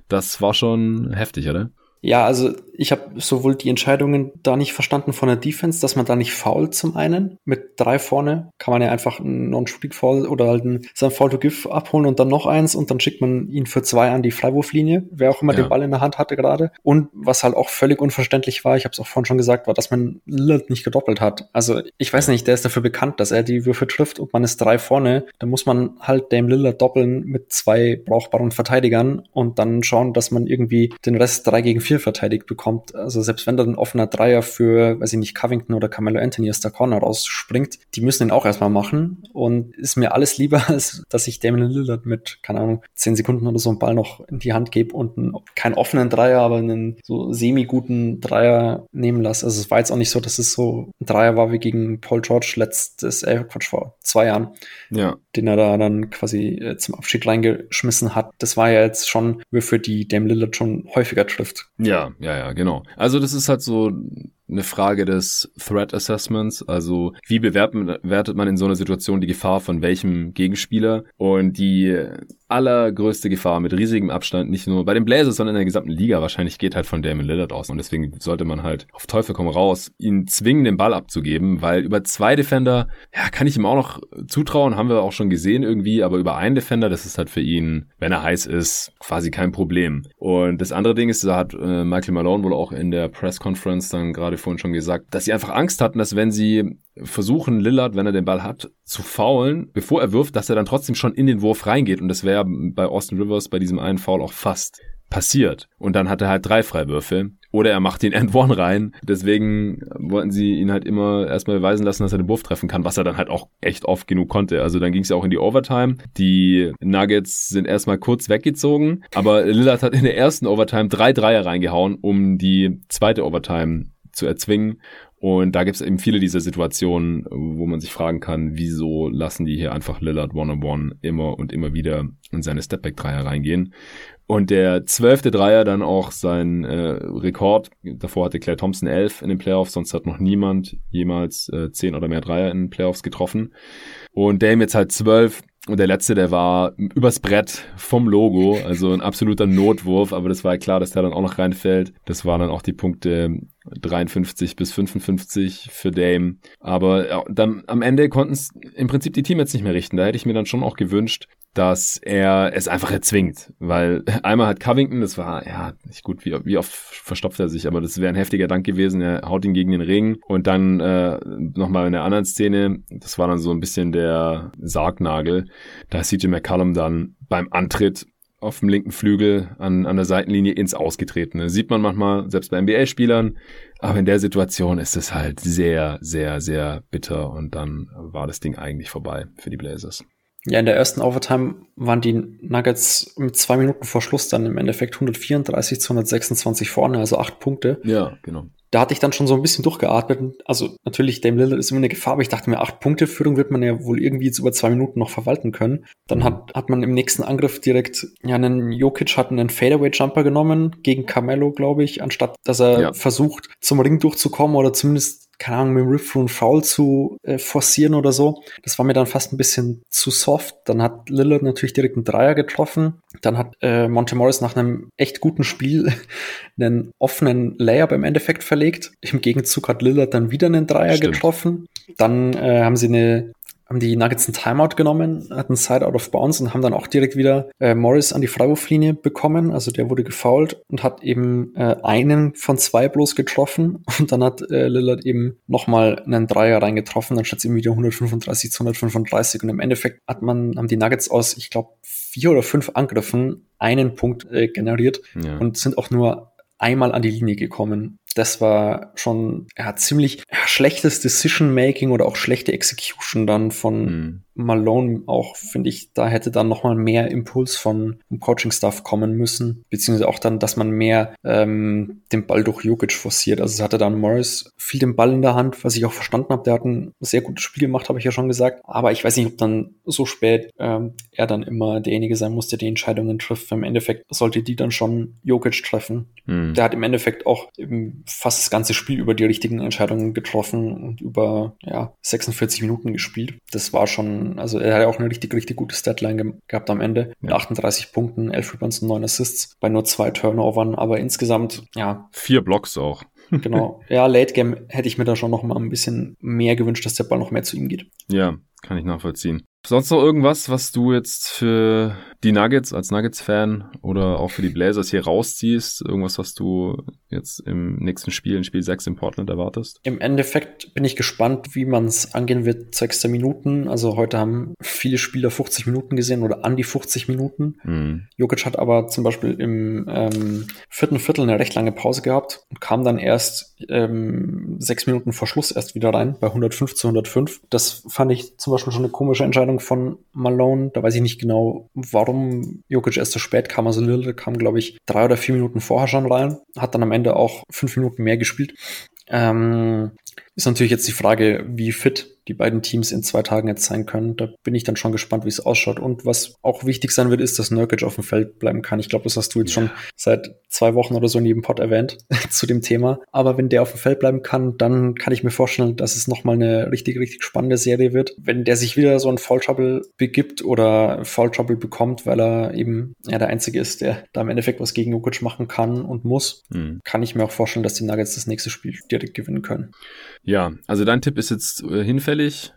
Speaker 1: Das war schon heftig, oder?
Speaker 2: Ja, also ich habe sowohl die Entscheidungen da nicht verstanden von der Defense, dass man da nicht fault zum einen. Mit drei vorne kann man ja einfach einen Non-Shooting-Foul oder halt ein, sein Foul to Give abholen und dann noch eins und dann schickt man ihn für zwei an die Freiwurflinie, wer auch immer ja. den Ball in der Hand hatte gerade. Und was halt auch völlig unverständlich war, ich habe es auch vorhin schon gesagt, war, dass man Lillard nicht gedoppelt hat. Also ich weiß nicht, der ist dafür bekannt, dass er die Würfe trifft und man ist drei vorne. Da muss man halt Dame Lillard doppeln mit zwei brauchbaren Verteidigern und dann schauen, dass man irgendwie den Rest drei gegen vier verteidigt bekommt. Also selbst wenn da ein offener Dreier für, weiß ich nicht, Covington oder Carmelo Anthony aus der Corner rausspringt, die müssen den auch erstmal machen und ist mir alles lieber, als dass ich Damian Lillard mit, keine Ahnung, zehn Sekunden oder so einen Ball noch in die Hand gebe und einen, keinen offenen Dreier, aber einen so semi-guten Dreier nehmen lasse. Also es war jetzt auch nicht so, dass es so ein Dreier war wie gegen Paul George letztes, äh, Quatsch, vor zwei Jahren. Ja. Den er da dann quasi äh, zum Abschied reingeschmissen hat. Das war ja jetzt schon für die Dame Lillard schon häufiger trifft.
Speaker 1: Ja, ja, ja, genau. Also das ist halt so eine Frage des Threat Assessments, also wie bewertet man in so einer Situation die Gefahr von welchem Gegenspieler und die allergrößte Gefahr mit riesigem Abstand, nicht nur bei den Blazers, sondern in der gesamten Liga wahrscheinlich geht halt von Damon Lillard aus und deswegen sollte man halt auf Teufel komm raus ihn zwingen, den Ball abzugeben, weil über zwei Defender, ja, kann ich ihm auch noch zutrauen, haben wir auch schon gesehen irgendwie, aber über einen Defender, das ist halt für ihn, wenn er heiß ist, quasi kein Problem. Und das andere Ding ist, da hat äh, Michael Malone wohl auch in der Press Conference dann gerade vorhin schon gesagt, dass sie einfach Angst hatten, dass wenn sie versuchen, Lillard, wenn er den Ball hat, zu faulen, bevor er wirft, dass er dann trotzdem schon in den Wurf reingeht. Und das wäre bei Austin Rivers bei diesem einen Foul auch fast passiert. Und dann hat er halt drei Freiwürfe. Oder er macht den End One rein. Deswegen wollten sie ihn halt immer erstmal beweisen lassen, dass er den Wurf treffen kann, was er dann halt auch echt oft genug konnte. Also dann ging es ja auch in die Overtime. Die Nuggets sind erstmal kurz weggezogen, aber Lillard hat in der ersten Overtime drei Dreier reingehauen, um die zweite Overtime zu erzwingen. Und da gibt es eben viele dieser Situationen, wo man sich fragen kann, wieso lassen die hier einfach Lillard One-on-One immer und immer wieder in seine Stepback-Dreier reingehen. Und der zwölfte Dreier dann auch sein äh, Rekord. Davor hatte Claire Thompson elf in den Playoffs, sonst hat noch niemand jemals äh, zehn oder mehr Dreier in den Playoffs getroffen. Und Dame jetzt halt zwölf. Und der letzte, der war übers Brett vom Logo, also ein absoluter Notwurf, aber das war ja klar, dass der dann auch noch reinfällt. Das waren dann auch die Punkte 53 bis 55 für Dame. Aber ja, dann am Ende konnten es im Prinzip die Team jetzt nicht mehr richten. Da hätte ich mir dann schon auch gewünscht, dass er es einfach erzwingt. Weil einmal hat Covington, das war, ja, nicht gut, wie, wie oft verstopft er sich, aber das wäre ein heftiger Dank gewesen. Er haut ihn gegen den Ring. Und dann äh, nochmal in der anderen Szene, das war dann so ein bisschen der Sargnagel. Da ist CJ McCallum dann beim Antritt auf dem linken Flügel an, an der Seitenlinie ins Ausgetretene. Sieht man manchmal, selbst bei NBA-Spielern. Aber in der Situation ist es halt sehr, sehr, sehr bitter. Und dann war das Ding eigentlich vorbei für die Blazers.
Speaker 2: Ja, in der ersten Overtime waren die Nuggets mit zwei Minuten vor Schluss dann im Endeffekt 134 zu 126 vorne, also acht Punkte.
Speaker 1: Ja, genau
Speaker 2: da hatte ich dann schon so ein bisschen durchgeatmet. Also natürlich, Dame Lillard ist immer eine Gefahr, aber ich dachte mir, acht Punkte Führung wird man ja wohl irgendwie jetzt über zwei Minuten noch verwalten können. Dann hat, hat man im nächsten Angriff direkt, ja, einen Jokic hat einen Fadeaway-Jumper genommen gegen Carmelo, glaube ich, anstatt dass er ja. versucht, zum Ring durchzukommen oder zumindest keine Ahnung, mit dem Rip through Foul zu äh, forcieren oder so. Das war mir dann fast ein bisschen zu soft. Dann hat Lillard natürlich direkt einen Dreier getroffen. Dann hat äh, Monte Morris nach einem echt guten Spiel einen offenen Layup im Endeffekt verlegt. Im Gegenzug hat Lillard dann wieder einen Dreier Stimmt. getroffen. Dann äh, haben sie eine haben die Nuggets einen Timeout genommen, hatten Side out of bounds und haben dann auch direkt wieder äh, Morris an die Freiwurflinie bekommen. Also der wurde gefoult und hat eben äh, einen von zwei bloß getroffen und dann hat äh, Lillard eben nochmal einen Dreier reingetroffen. Dann steht es eben wieder 135 zu 135 und im Endeffekt hat man, haben die Nuggets aus, ich glaube, vier oder fünf Angriffen einen Punkt äh, generiert ja. und sind auch nur einmal an die Linie gekommen das war schon ja, ziemlich schlechtes Decision-Making oder auch schlechte Execution dann von mhm. Malone auch, finde ich, da hätte dann nochmal mehr Impuls von vom Coaching-Staff kommen müssen, beziehungsweise auch dann, dass man mehr ähm, den Ball durch Jokic forciert. Also es hatte dann Morris viel den Ball in der Hand, was ich auch verstanden habe. Der hat ein sehr gutes Spiel gemacht, habe ich ja schon gesagt. Aber ich weiß nicht, ob dann so spät ähm, er dann immer derjenige sein musste, der die Entscheidungen trifft. Im Endeffekt sollte die dann schon Jokic treffen. Mhm. Der hat im Endeffekt auch im fast das ganze Spiel über die richtigen Entscheidungen getroffen und über ja, 46 Minuten gespielt. Das war schon, also er hat ja auch eine richtig, richtig gute Statline ge gehabt am Ende. Mit 38 Punkten, 11 Rebounds und 9 Assists bei nur zwei Turnovern, aber insgesamt, ja.
Speaker 1: Vier Blocks auch.
Speaker 2: genau. Ja, Late Game hätte ich mir da schon noch mal ein bisschen mehr gewünscht, dass der Ball noch mehr zu ihm geht.
Speaker 1: Ja, kann ich nachvollziehen. Sonst noch irgendwas, was du jetzt für die Nuggets als Nuggets-Fan oder auch für die Blazers hier rausziehst? Irgendwas, was du jetzt im nächsten Spiel, in Spiel 6 in Portland erwartest?
Speaker 2: Im Endeffekt bin ich gespannt, wie man es angehen wird, sechster Minuten. Also heute haben viele Spieler 50 Minuten gesehen oder an die 50 Minuten. Mhm. Jokic hat aber zum Beispiel im ähm, vierten Viertel eine recht lange Pause gehabt und kam dann erst ähm, sechs Minuten vor Schluss erst wieder rein, bei 105 zu 105. Das fand ich zum Beispiel schon eine komische Entscheidung von Malone. Da weiß ich nicht genau, warum Jokic erst so spät kam. Also Lillard kam, glaube ich, drei oder vier Minuten vorher schon rein, hat dann am Ende auch fünf Minuten mehr gespielt. Ähm, ist natürlich jetzt die Frage, wie fit die beiden Teams in zwei Tagen jetzt sein können. Da bin ich dann schon gespannt, wie es ausschaut. Und was auch wichtig sein wird, ist, dass Nurkic auf dem Feld bleiben kann. Ich glaube, das hast du jetzt ja. schon seit zwei Wochen oder so in jedem Pod erwähnt zu dem Thema. Aber wenn der auf dem Feld bleiben kann, dann kann ich mir vorstellen, dass es nochmal eine richtig, richtig spannende Serie wird. Wenn der sich wieder so ein Fall Trouble begibt oder Fall Trouble bekommt, weil er eben ja, der Einzige ist, der da im Endeffekt was gegen Nurkic machen kann und muss, mhm. kann ich mir auch vorstellen, dass die Nuggets das nächste Spiel direkt gewinnen können.
Speaker 1: Ja, also dein Tipp ist jetzt äh, hinfällig.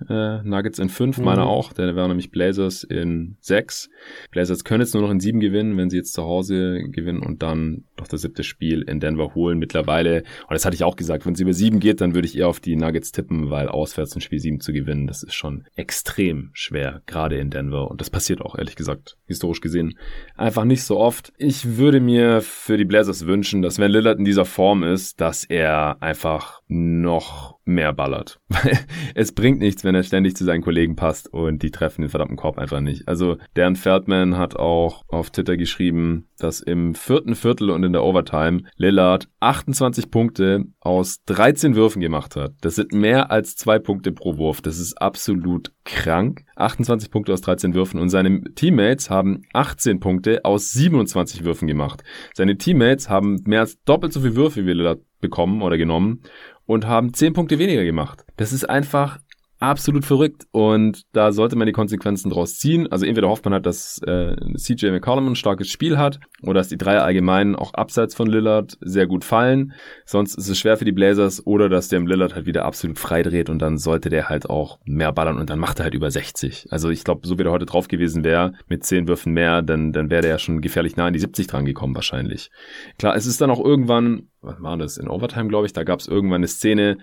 Speaker 1: Äh, Nuggets in fünf, mhm. meiner auch. Der wäre nämlich Blazers in sechs. Blazers können jetzt nur noch in sieben gewinnen, wenn sie jetzt zu Hause gewinnen und dann doch das siebte Spiel in Denver holen. Mittlerweile, und das hatte ich auch gesagt, wenn es über sieben geht, dann würde ich eher auf die Nuggets tippen, weil auswärts ein Spiel sieben zu gewinnen, das ist schon extrem schwer, gerade in Denver. Und das passiert auch, ehrlich gesagt, historisch gesehen, einfach nicht so oft. Ich würde mir für die Blazers wünschen, dass wenn Lillard in dieser Form ist, dass er einfach noch mehr ballert. Weil es bringt nichts, wenn er ständig zu seinen Kollegen passt und die treffen den verdammten Korb einfach nicht. Also Dan Feldman hat auch auf Twitter geschrieben, dass im vierten Viertel und in der Overtime Lillard 28 Punkte aus 13 Würfen gemacht hat. Das sind mehr als zwei Punkte pro Wurf. Das ist absolut krank. 28 Punkte aus 13 Würfen und seine Teammates haben 18 Punkte aus 27 Würfen gemacht. Seine Teammates haben mehr als doppelt so viele Würfe wie Lillard bekommen oder genommen und haben zehn Punkte weniger gemacht. Das ist einfach absolut verrückt und da sollte man die Konsequenzen draus ziehen. Also entweder hofft man halt, dass äh, CJ McCollum ein starkes Spiel hat oder dass die drei allgemein auch abseits von Lillard sehr gut fallen. Sonst ist es schwer für die Blazers oder dass der Lillard halt wieder absolut frei dreht und dann sollte der halt auch mehr ballern und dann macht er halt über 60. Also ich glaube, so wie der heute drauf gewesen wäre, mit zehn Würfen mehr, dann, dann wäre der ja schon gefährlich nah an die 70 dran gekommen wahrscheinlich. Klar, es ist dann auch irgendwann, was war das, in Overtime glaube ich, da gab es irgendwann eine Szene,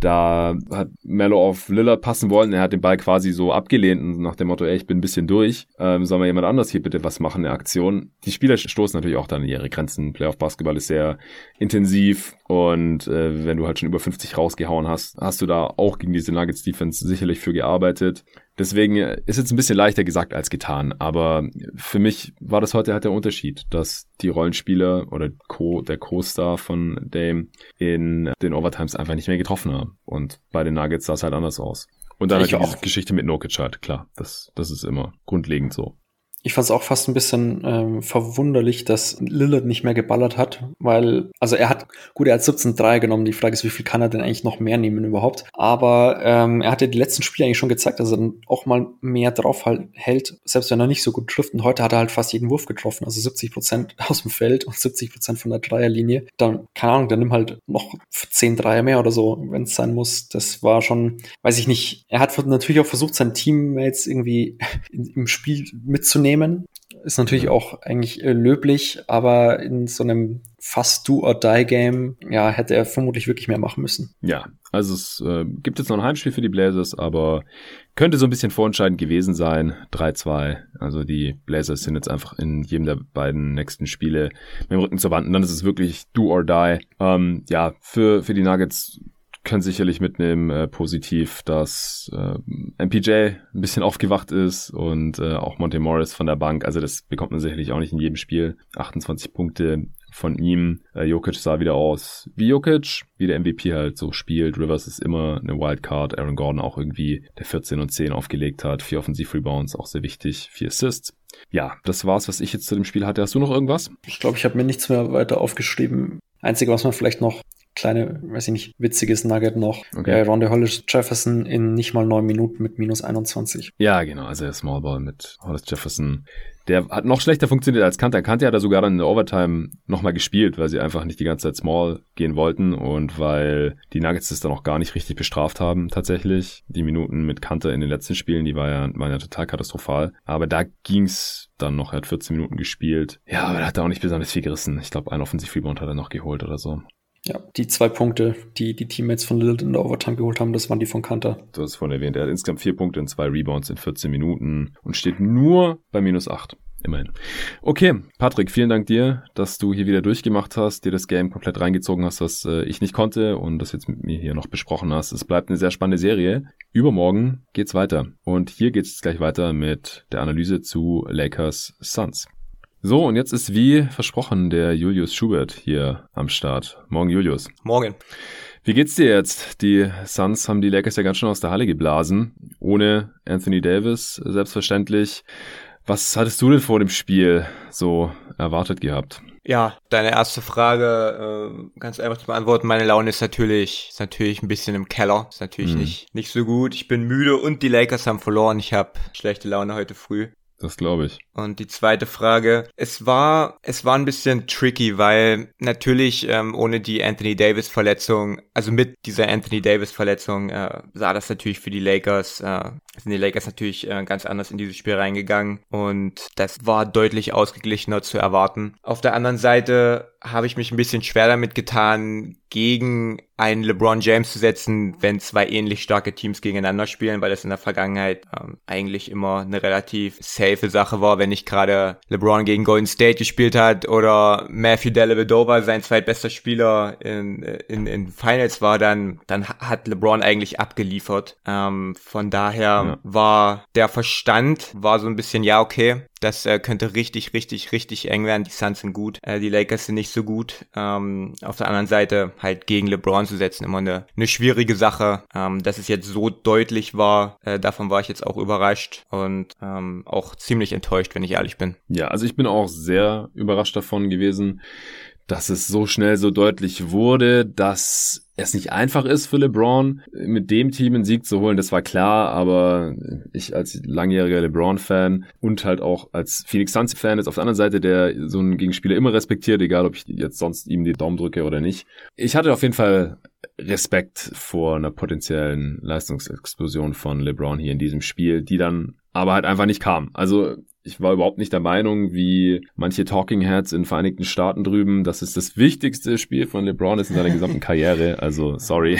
Speaker 1: da hat Mello auf Lillard passen wollen. Er hat den Ball quasi so abgelehnt und nach dem Motto, ey, ich bin ein bisschen durch. Ähm, soll mal jemand anders hier bitte was machen, eine Aktion. Die Spieler stoßen natürlich auch dann in ihre Grenzen. Playoff-Basketball ist sehr intensiv und äh, wenn du halt schon über 50 rausgehauen hast, hast du da auch gegen diese Nuggets-Defense sicherlich für gearbeitet. Deswegen ist jetzt ein bisschen leichter gesagt als getan, aber für mich war das heute halt der Unterschied, dass die Rollenspieler oder Co, der Co-Star von Dame in den Overtimes einfach nicht mehr getroffen haben. Und bei den Nuggets sah es halt anders aus. Und dann ich halt die Geschichte mit Nokic halt, klar, das, das ist immer grundlegend so.
Speaker 2: Ich fand es auch fast ein bisschen ähm, verwunderlich, dass Lillard nicht mehr geballert hat, weil, also er hat, gut, er hat 17-3 genommen. Die Frage ist, wie viel kann er denn eigentlich noch mehr nehmen überhaupt? Aber ähm, er hat ja die letzten Spiele eigentlich schon gezeigt, dass er dann auch mal mehr drauf halt hält, selbst wenn er nicht so gut trifft. Und heute hat er halt fast jeden Wurf getroffen, also 70 Prozent aus dem Feld und 70 Prozent von der Dreierlinie. Dann, keine Ahnung, dann nimm halt noch 10 Dreier mehr oder so, wenn es sein muss. Das war schon, weiß ich nicht. Er hat natürlich auch versucht, seinen Teammates irgendwie im Spiel mitzunehmen nehmen. Ist natürlich auch eigentlich äh, löblich, aber in so einem fast Do-or-Die-Game, ja, hätte er vermutlich wirklich mehr machen müssen.
Speaker 1: Ja, also es äh, gibt jetzt noch ein Heimspiel für die Blazers, aber könnte so ein bisschen vorentscheidend gewesen sein. 3-2. Also die Blazers sind jetzt einfach in jedem der beiden nächsten Spiele mit dem Rücken zur Wand. Und dann ist es wirklich Do or Die. Ähm, ja, für, für die Nuggets können sicherlich mitnehmen, äh, positiv, dass äh, MPJ ein bisschen aufgewacht ist und äh, auch Monte Morris von der Bank. Also das bekommt man sicherlich auch nicht in jedem Spiel. 28 Punkte von ihm. Äh, Jokic sah wieder aus wie Jokic, wie der MVP halt so spielt. Rivers ist immer eine Wildcard. Aaron Gordon auch irgendwie, der 14 und 10 aufgelegt hat. Vier Offensiv-Rebounds, auch sehr wichtig. Vier Assists. Ja, das war's, was ich jetzt zu dem Spiel hatte. Hast du noch irgendwas?
Speaker 2: Ich glaube, ich habe mir nichts mehr weiter aufgeschrieben. Einzige, was man vielleicht noch kleine, weiß ich nicht, witziges Nugget noch. Okay. Äh, Ronde Hollis Jefferson in nicht mal neun Minuten mit minus 21.
Speaker 1: Ja, genau, also der Small Ball mit Hollis Jefferson der hat noch schlechter funktioniert als Kante. Kante hat er sogar dann in der Overtime nochmal gespielt, weil sie einfach nicht die ganze Zeit small gehen wollten und weil die Nuggets das dann auch gar nicht richtig bestraft haben tatsächlich. Die Minuten mit Kante in den letzten Spielen, die war ja, waren ja total katastrophal. Aber da ging's dann noch, er hat 14 Minuten gespielt. Ja, aber er hat da auch nicht besonders viel gerissen. Ich glaube, ein Offensiv-Rebound hat er noch geholt oder so.
Speaker 2: Ja, die zwei Punkte, die die Teammates von Lillard in der Overtime geholt haben, das waren die von Kanter.
Speaker 1: Du hast es vorhin erwähnt, er hat insgesamt vier Punkte und zwei Rebounds in 14 Minuten und steht nur bei minus acht. Immerhin. Okay, Patrick, vielen Dank dir, dass du hier wieder durchgemacht hast, dir das Game komplett reingezogen hast, was äh, ich nicht konnte und das jetzt mit mir hier noch besprochen hast. Es bleibt eine sehr spannende Serie. Übermorgen geht's weiter. Und hier geht's gleich weiter mit der Analyse zu Lakers Suns. So, und jetzt ist wie versprochen der Julius Schubert hier am Start. Morgen, Julius.
Speaker 3: Morgen.
Speaker 1: Wie geht's dir jetzt? Die Suns haben die Lakers ja ganz schön aus der Halle geblasen. Ohne Anthony Davis, selbstverständlich. Was hattest du denn vor dem Spiel so erwartet gehabt?
Speaker 3: Ja, deine erste Frage äh, ganz einfach zu beantworten. Meine Laune ist natürlich, ist natürlich ein bisschen im Keller. Ist natürlich mhm. nicht, nicht so gut. Ich bin müde und die Lakers haben verloren. Ich habe schlechte Laune heute früh.
Speaker 1: Das glaube ich.
Speaker 3: Und die zweite Frage, es war, es war ein bisschen tricky, weil natürlich ähm, ohne die Anthony Davis Verletzung, also mit dieser Anthony Davis Verletzung, äh, sah das natürlich für die Lakers, äh, sind die Lakers natürlich äh, ganz anders in dieses Spiel reingegangen und das war deutlich ausgeglichener zu erwarten. Auf der anderen Seite habe ich mich ein bisschen schwer damit getan, gegen einen LeBron James zu setzen, wenn zwei ähnlich starke Teams gegeneinander spielen, weil das in der Vergangenheit ähm, eigentlich immer eine relativ safe Sache war, wenn nicht gerade LeBron gegen Golden State gespielt hat oder Matthew Dellavedova sein zweitbester Spieler in, in, in Finals war, dann, dann hat LeBron eigentlich abgeliefert. Ähm, von daher ja. war der Verstand, war so ein bisschen, ja, okay, das äh, könnte richtig, richtig, richtig eng werden. Die Suns sind gut, äh, die Lakers sind nicht so gut. Ähm, auf der anderen Seite halt gegen LeBron zu setzen, immer eine, eine schwierige Sache. Ähm, dass es jetzt so deutlich war, äh, davon war ich jetzt auch überrascht und ähm, auch ziemlich enttäuscht, wenn ich ehrlich bin.
Speaker 1: Ja, also ich bin auch sehr überrascht davon gewesen dass es so schnell so deutlich wurde, dass es nicht einfach ist für LeBron, mit dem Team einen Sieg zu holen, das war klar, aber ich als langjähriger LeBron-Fan und halt auch als Phoenix Suns-Fan ist auf der anderen Seite, der so einen Gegenspieler immer respektiert, egal ob ich jetzt sonst ihm die Daumen drücke oder nicht. Ich hatte auf jeden Fall Respekt vor einer potenziellen Leistungsexplosion von LeBron hier in diesem Spiel, die dann aber halt einfach nicht kam. Also ich war überhaupt nicht der Meinung, wie manche Talking Heads in Vereinigten Staaten drüben, dass es das wichtigste Spiel von LeBron ist in seiner gesamten Karriere. Also, sorry.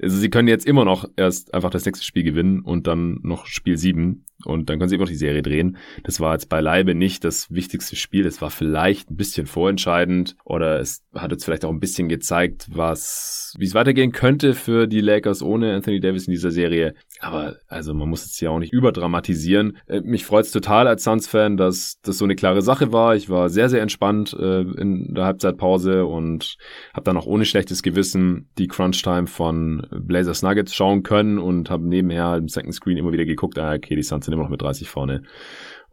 Speaker 1: Also, sie können jetzt immer noch erst einfach das nächste Spiel gewinnen und dann noch Spiel 7 und dann können sie immer noch die Serie drehen. Das war jetzt beileibe nicht das wichtigste Spiel. Es war vielleicht ein bisschen vorentscheidend oder es hat jetzt vielleicht auch ein bisschen gezeigt, was, wie es weitergehen könnte für die Lakers ohne Anthony Davis in dieser Serie. Aber also man muss es ja auch nicht überdramatisieren. Äh, mich freut es total als Suns-Fan, dass das so eine klare Sache war. Ich war sehr, sehr entspannt äh, in der Halbzeitpause und habe dann auch ohne schlechtes Gewissen die Crunch-Time von Blazers Nuggets schauen können und habe nebenher im Second Screen immer wieder geguckt, ah, okay, die Suns sind immer noch mit 30 vorne.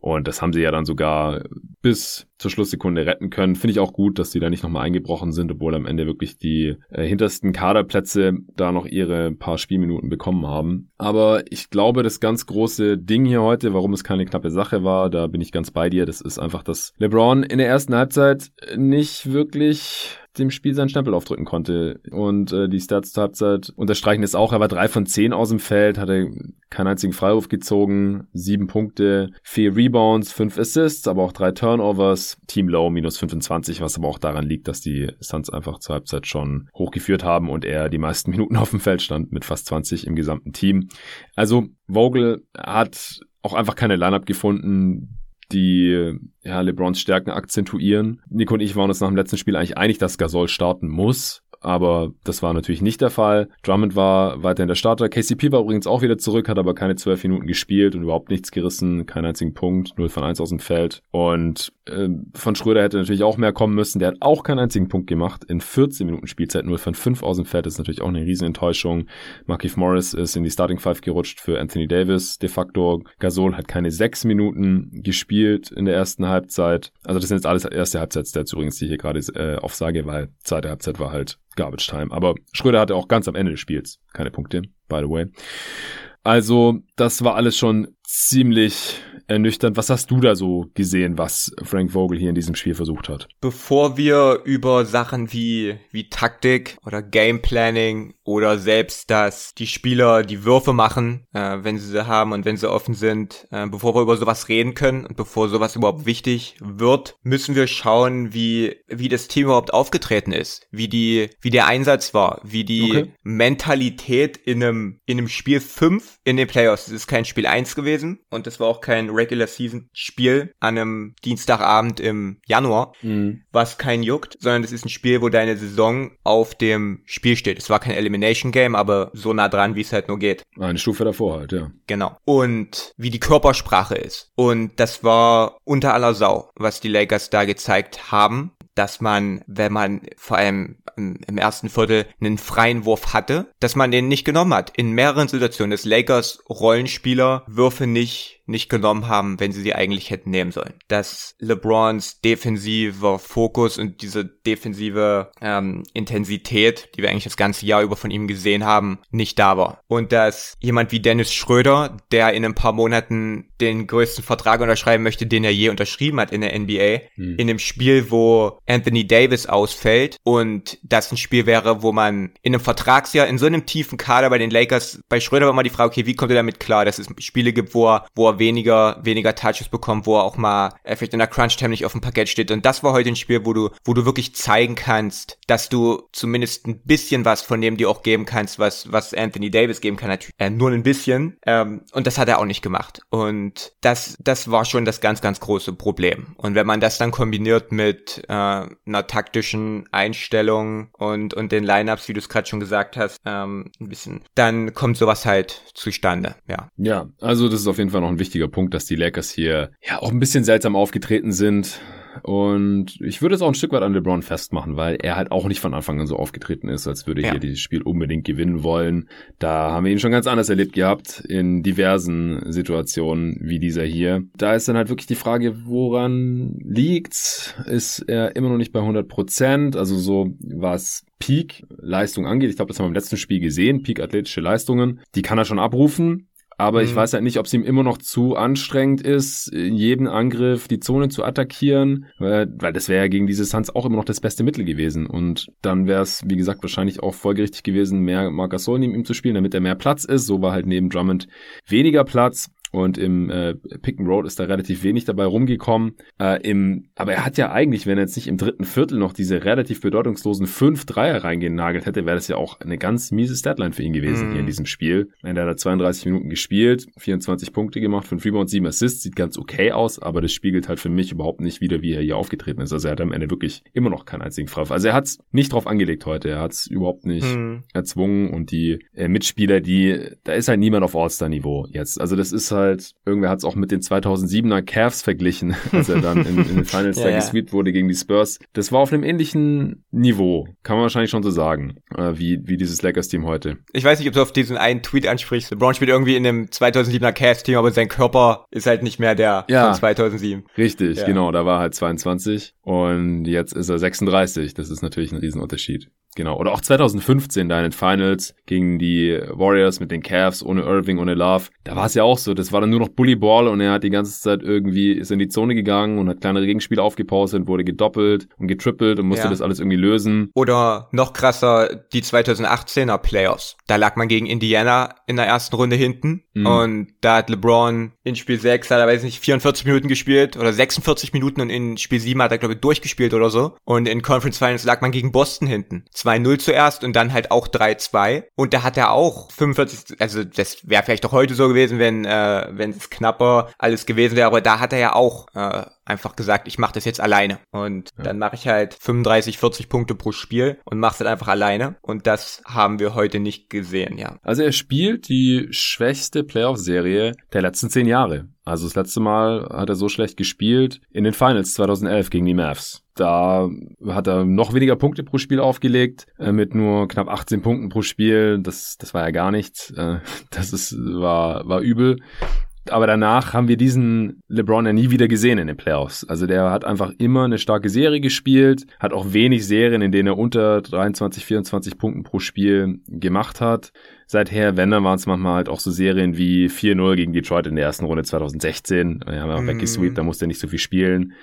Speaker 1: Und das haben sie ja dann sogar bis zur Schlusssekunde retten können. Finde ich auch gut, dass die da nicht nochmal eingebrochen sind, obwohl am Ende wirklich die äh, hintersten Kaderplätze da noch ihre paar Spielminuten bekommen haben. Aber ich glaube, das ganz große Ding hier heute, warum es keine knappe Sache war, da bin ich ganz bei dir, das ist einfach, dass LeBron in der ersten Halbzeit nicht wirklich dem Spiel seinen Stempel aufdrücken konnte. Und äh, die Stats zur Halbzeit unterstreichen es auch. Er war drei von zehn aus dem Feld, hatte keinen einzigen Freiwurf gezogen, sieben Punkte, vier Rebounds, fünf Assists, aber auch drei Turnovers. Team Low minus 25, was aber auch daran liegt, dass die Suns einfach zur Halbzeit schon hochgeführt haben und er die meisten Minuten auf dem Feld stand mit fast 20 im gesamten Team. Also Vogel hat auch einfach keine Lineup gefunden, die ja, LeBrons Stärken akzentuieren. Nico und ich waren uns nach dem letzten Spiel eigentlich einig, dass Gasol starten muss aber das war natürlich nicht der Fall. Drummond war weiterhin der Starter. KCP war übrigens auch wieder zurück, hat aber keine zwölf Minuten gespielt und überhaupt nichts gerissen, keinen einzigen Punkt, 0 von 1 aus dem Feld. Und äh, von Schröder hätte natürlich auch mehr kommen müssen. Der hat auch keinen einzigen Punkt gemacht in 14 Minuten Spielzeit, 0 von 5 aus dem Feld. Das ist natürlich auch eine riesen Enttäuschung. Markif Morris ist in die Starting Five gerutscht für Anthony Davis. De facto Gasol hat keine sechs Minuten gespielt in der ersten Halbzeit. Also das sind jetzt alles erste Halbzeitstats übrigens, die ich hier gerade äh, aufsage, weil zweite Halbzeit war halt Garbage Time. Aber Schröder hatte auch ganz am Ende des Spiels keine Punkte, by the way. Also, das war alles schon ziemlich ernüchternd. Was hast du da so gesehen, was Frank Vogel hier in diesem Spiel versucht hat?
Speaker 3: Bevor wir über Sachen wie, wie Taktik oder Game Planning oder selbst, dass die Spieler die Würfe machen, äh, wenn sie sie haben und wenn sie offen sind, äh, bevor wir über sowas reden können und bevor sowas überhaupt wichtig wird, müssen wir schauen, wie, wie das Team überhaupt aufgetreten ist, wie die, wie der Einsatz war, wie die okay. Mentalität in einem, in einem Spiel 5 in den Playoffs. Es ist kein Spiel 1 gewesen und es war auch kein Regular Season Spiel an einem Dienstagabend im Januar, mhm. was kein juckt, sondern es ist ein Spiel, wo deine Saison auf dem Spiel steht. Es war kein Elimination Game, aber so nah dran, wie es halt nur geht.
Speaker 1: Eine Stufe davor halt, ja.
Speaker 3: Genau. Und wie die Körpersprache ist. Und das war unter aller Sau, was die Lakers da gezeigt haben dass man, wenn man vor allem im ersten Viertel einen freien Wurf hatte, dass man den nicht genommen hat. In mehreren Situationen des Lakers Rollenspieler Würfe nicht nicht genommen haben, wenn sie sie eigentlich hätten nehmen sollen. Dass LeBrons defensiver Fokus und diese defensive ähm, Intensität, die wir eigentlich das ganze Jahr über von ihm gesehen haben, nicht da war. Und dass jemand wie Dennis Schröder, der in ein paar Monaten den größten Vertrag unterschreiben möchte, den er je unterschrieben hat in der NBA, hm. in einem Spiel, wo Anthony Davis ausfällt und das ein Spiel wäre, wo man in einem Vertragsjahr in so einem tiefen Kader bei den Lakers, bei Schröder war immer die Frage, okay, wie kommt er damit klar, dass es Spiele gibt, wo er, wo er weniger, weniger Touches bekommt, wo er auch mal äh, vielleicht in der Crunch-Time nicht auf dem Parkett steht. Und das war heute ein Spiel, wo du, wo du wirklich zeigen kannst, dass du zumindest ein bisschen was von dem dir auch geben kannst, was, was Anthony Davis geben kann. Natürlich äh, nur ein bisschen. Ähm, und das hat er auch nicht gemacht. Und das, das war schon das ganz, ganz große Problem. Und wenn man das dann kombiniert mit äh, einer taktischen Einstellung und, und den Lineups, wie du es gerade schon gesagt hast, ähm, ein bisschen, dann kommt sowas halt zustande. Ja.
Speaker 1: Ja, also das ist auf jeden Fall noch ein wichtiger Punkt, dass die Lakers hier ja auch ein bisschen seltsam aufgetreten sind. Und ich würde es auch ein Stück weit an LeBron festmachen, weil er halt auch nicht von Anfang an so aufgetreten ist, als würde ja. hier dieses Spiel unbedingt gewinnen wollen. Da haben wir ihn schon ganz anders erlebt gehabt in diversen Situationen wie dieser hier. Da ist dann halt wirklich die Frage, woran liegt's? Ist er immer noch nicht bei 100 Prozent? Also so was Peak-Leistung angeht. Ich glaube, das haben wir im letzten Spiel gesehen. Peak-athletische Leistungen. Die kann er schon abrufen. Aber mhm. ich weiß halt nicht, ob es ihm immer noch zu anstrengend ist, in jedem Angriff die Zone zu attackieren, weil, weil das wäre ja gegen diese Suns auch immer noch das beste Mittel gewesen. Und dann wäre es, wie gesagt, wahrscheinlich auch folgerichtig gewesen, mehr Marcus Gasol neben ihm zu spielen, damit er mehr Platz ist. So war halt neben Drummond weniger Platz. Und im äh, Pick and Roll ist da relativ wenig dabei rumgekommen. Äh, im, aber er hat ja eigentlich, wenn er jetzt nicht im dritten Viertel noch diese relativ bedeutungslosen fünf Dreier reingenagelt hätte, wäre das ja auch eine ganz miese Statline für ihn gewesen mm. hier in mhm. diesem Spiel. Er hat 32 Minuten gespielt, 24 Punkte gemacht, 5 Rebounds, 7 Assists, sieht ganz okay aus, aber das spiegelt halt für mich überhaupt nicht wieder, wie er hier aufgetreten ist. Also er hat am Ende wirklich immer noch keinen einzigen Frau. Also er hat es nicht drauf angelegt heute, er hat es überhaupt nicht mm. erzwungen und die äh, Mitspieler, die, da ist halt niemand auf All-Star-Niveau jetzt. Also das ist halt, irgendwer hat es auch mit den 2007er Cavs verglichen, als er dann in, in den Finals ja, da gesweept wurde gegen die Spurs. Das war auf einem ähnlichen Niveau, kann man wahrscheinlich schon so sagen, äh, wie, wie dieses Lakers-Team heute.
Speaker 3: Ich weiß nicht, ob du auf diesen einen Tweet ansprichst. LeBron spielt irgendwie in dem 2007er Cavs-Team, aber sein Körper ist halt nicht mehr der ja, von 2007.
Speaker 1: Richtig, ja. genau, da war halt 22 und jetzt ist er 36. Das ist natürlich ein Riesenunterschied. Genau. Oder auch 2015 da in den Finals gegen die Warriors mit den Cavs, ohne Irving, ohne Love. Da war es ja auch so. Das war dann nur noch Bullyball und er hat die ganze Zeit irgendwie, ist in die Zone gegangen und hat kleine Gegenspiele aufgepaustet, wurde gedoppelt und getrippelt und musste ja. das alles irgendwie lösen.
Speaker 3: Oder noch krasser, die 2018er Playoffs. Da lag man gegen Indiana in der ersten Runde hinten mhm. und da hat LeBron in Spiel 6, hat er weiß nicht, 44 Minuten gespielt oder 46 Minuten und in Spiel 7 hat er glaube ich durchgespielt oder so. Und in Conference Finals lag man gegen Boston hinten. 2-0 zuerst und dann halt auch 3-2. Und da hat er auch 45, also das wäre vielleicht auch heute so gewesen, wenn äh, wenn es knapper alles gewesen wäre, aber da hat er ja auch äh, einfach gesagt, ich mache das jetzt alleine. Und ja. dann mache ich halt 35, 40 Punkte pro Spiel und mache es halt einfach alleine. Und das haben wir heute nicht gesehen, ja.
Speaker 1: Also er spielt die schwächste Playoff-Serie der letzten zehn Jahre. Also das letzte Mal hat er so schlecht gespielt in den Finals 2011 gegen die Mavs. Da hat er noch weniger Punkte pro Spiel aufgelegt, äh, mit nur knapp 18 Punkten pro Spiel. Das, das war ja gar nichts. Äh, das ist, war, war übel. Aber danach haben wir diesen LeBron ja nie wieder gesehen in den Playoffs. Also der hat einfach immer eine starke Serie gespielt, hat auch wenig Serien, in denen er unter 23, 24 Punkten pro Spiel gemacht hat. Seither, wenn, dann waren es manchmal halt auch so Serien wie 4-0 gegen Detroit in der ersten Runde 2016. Wir haben ja auch mm. Becky Sweep, da musste er nicht so viel spielen.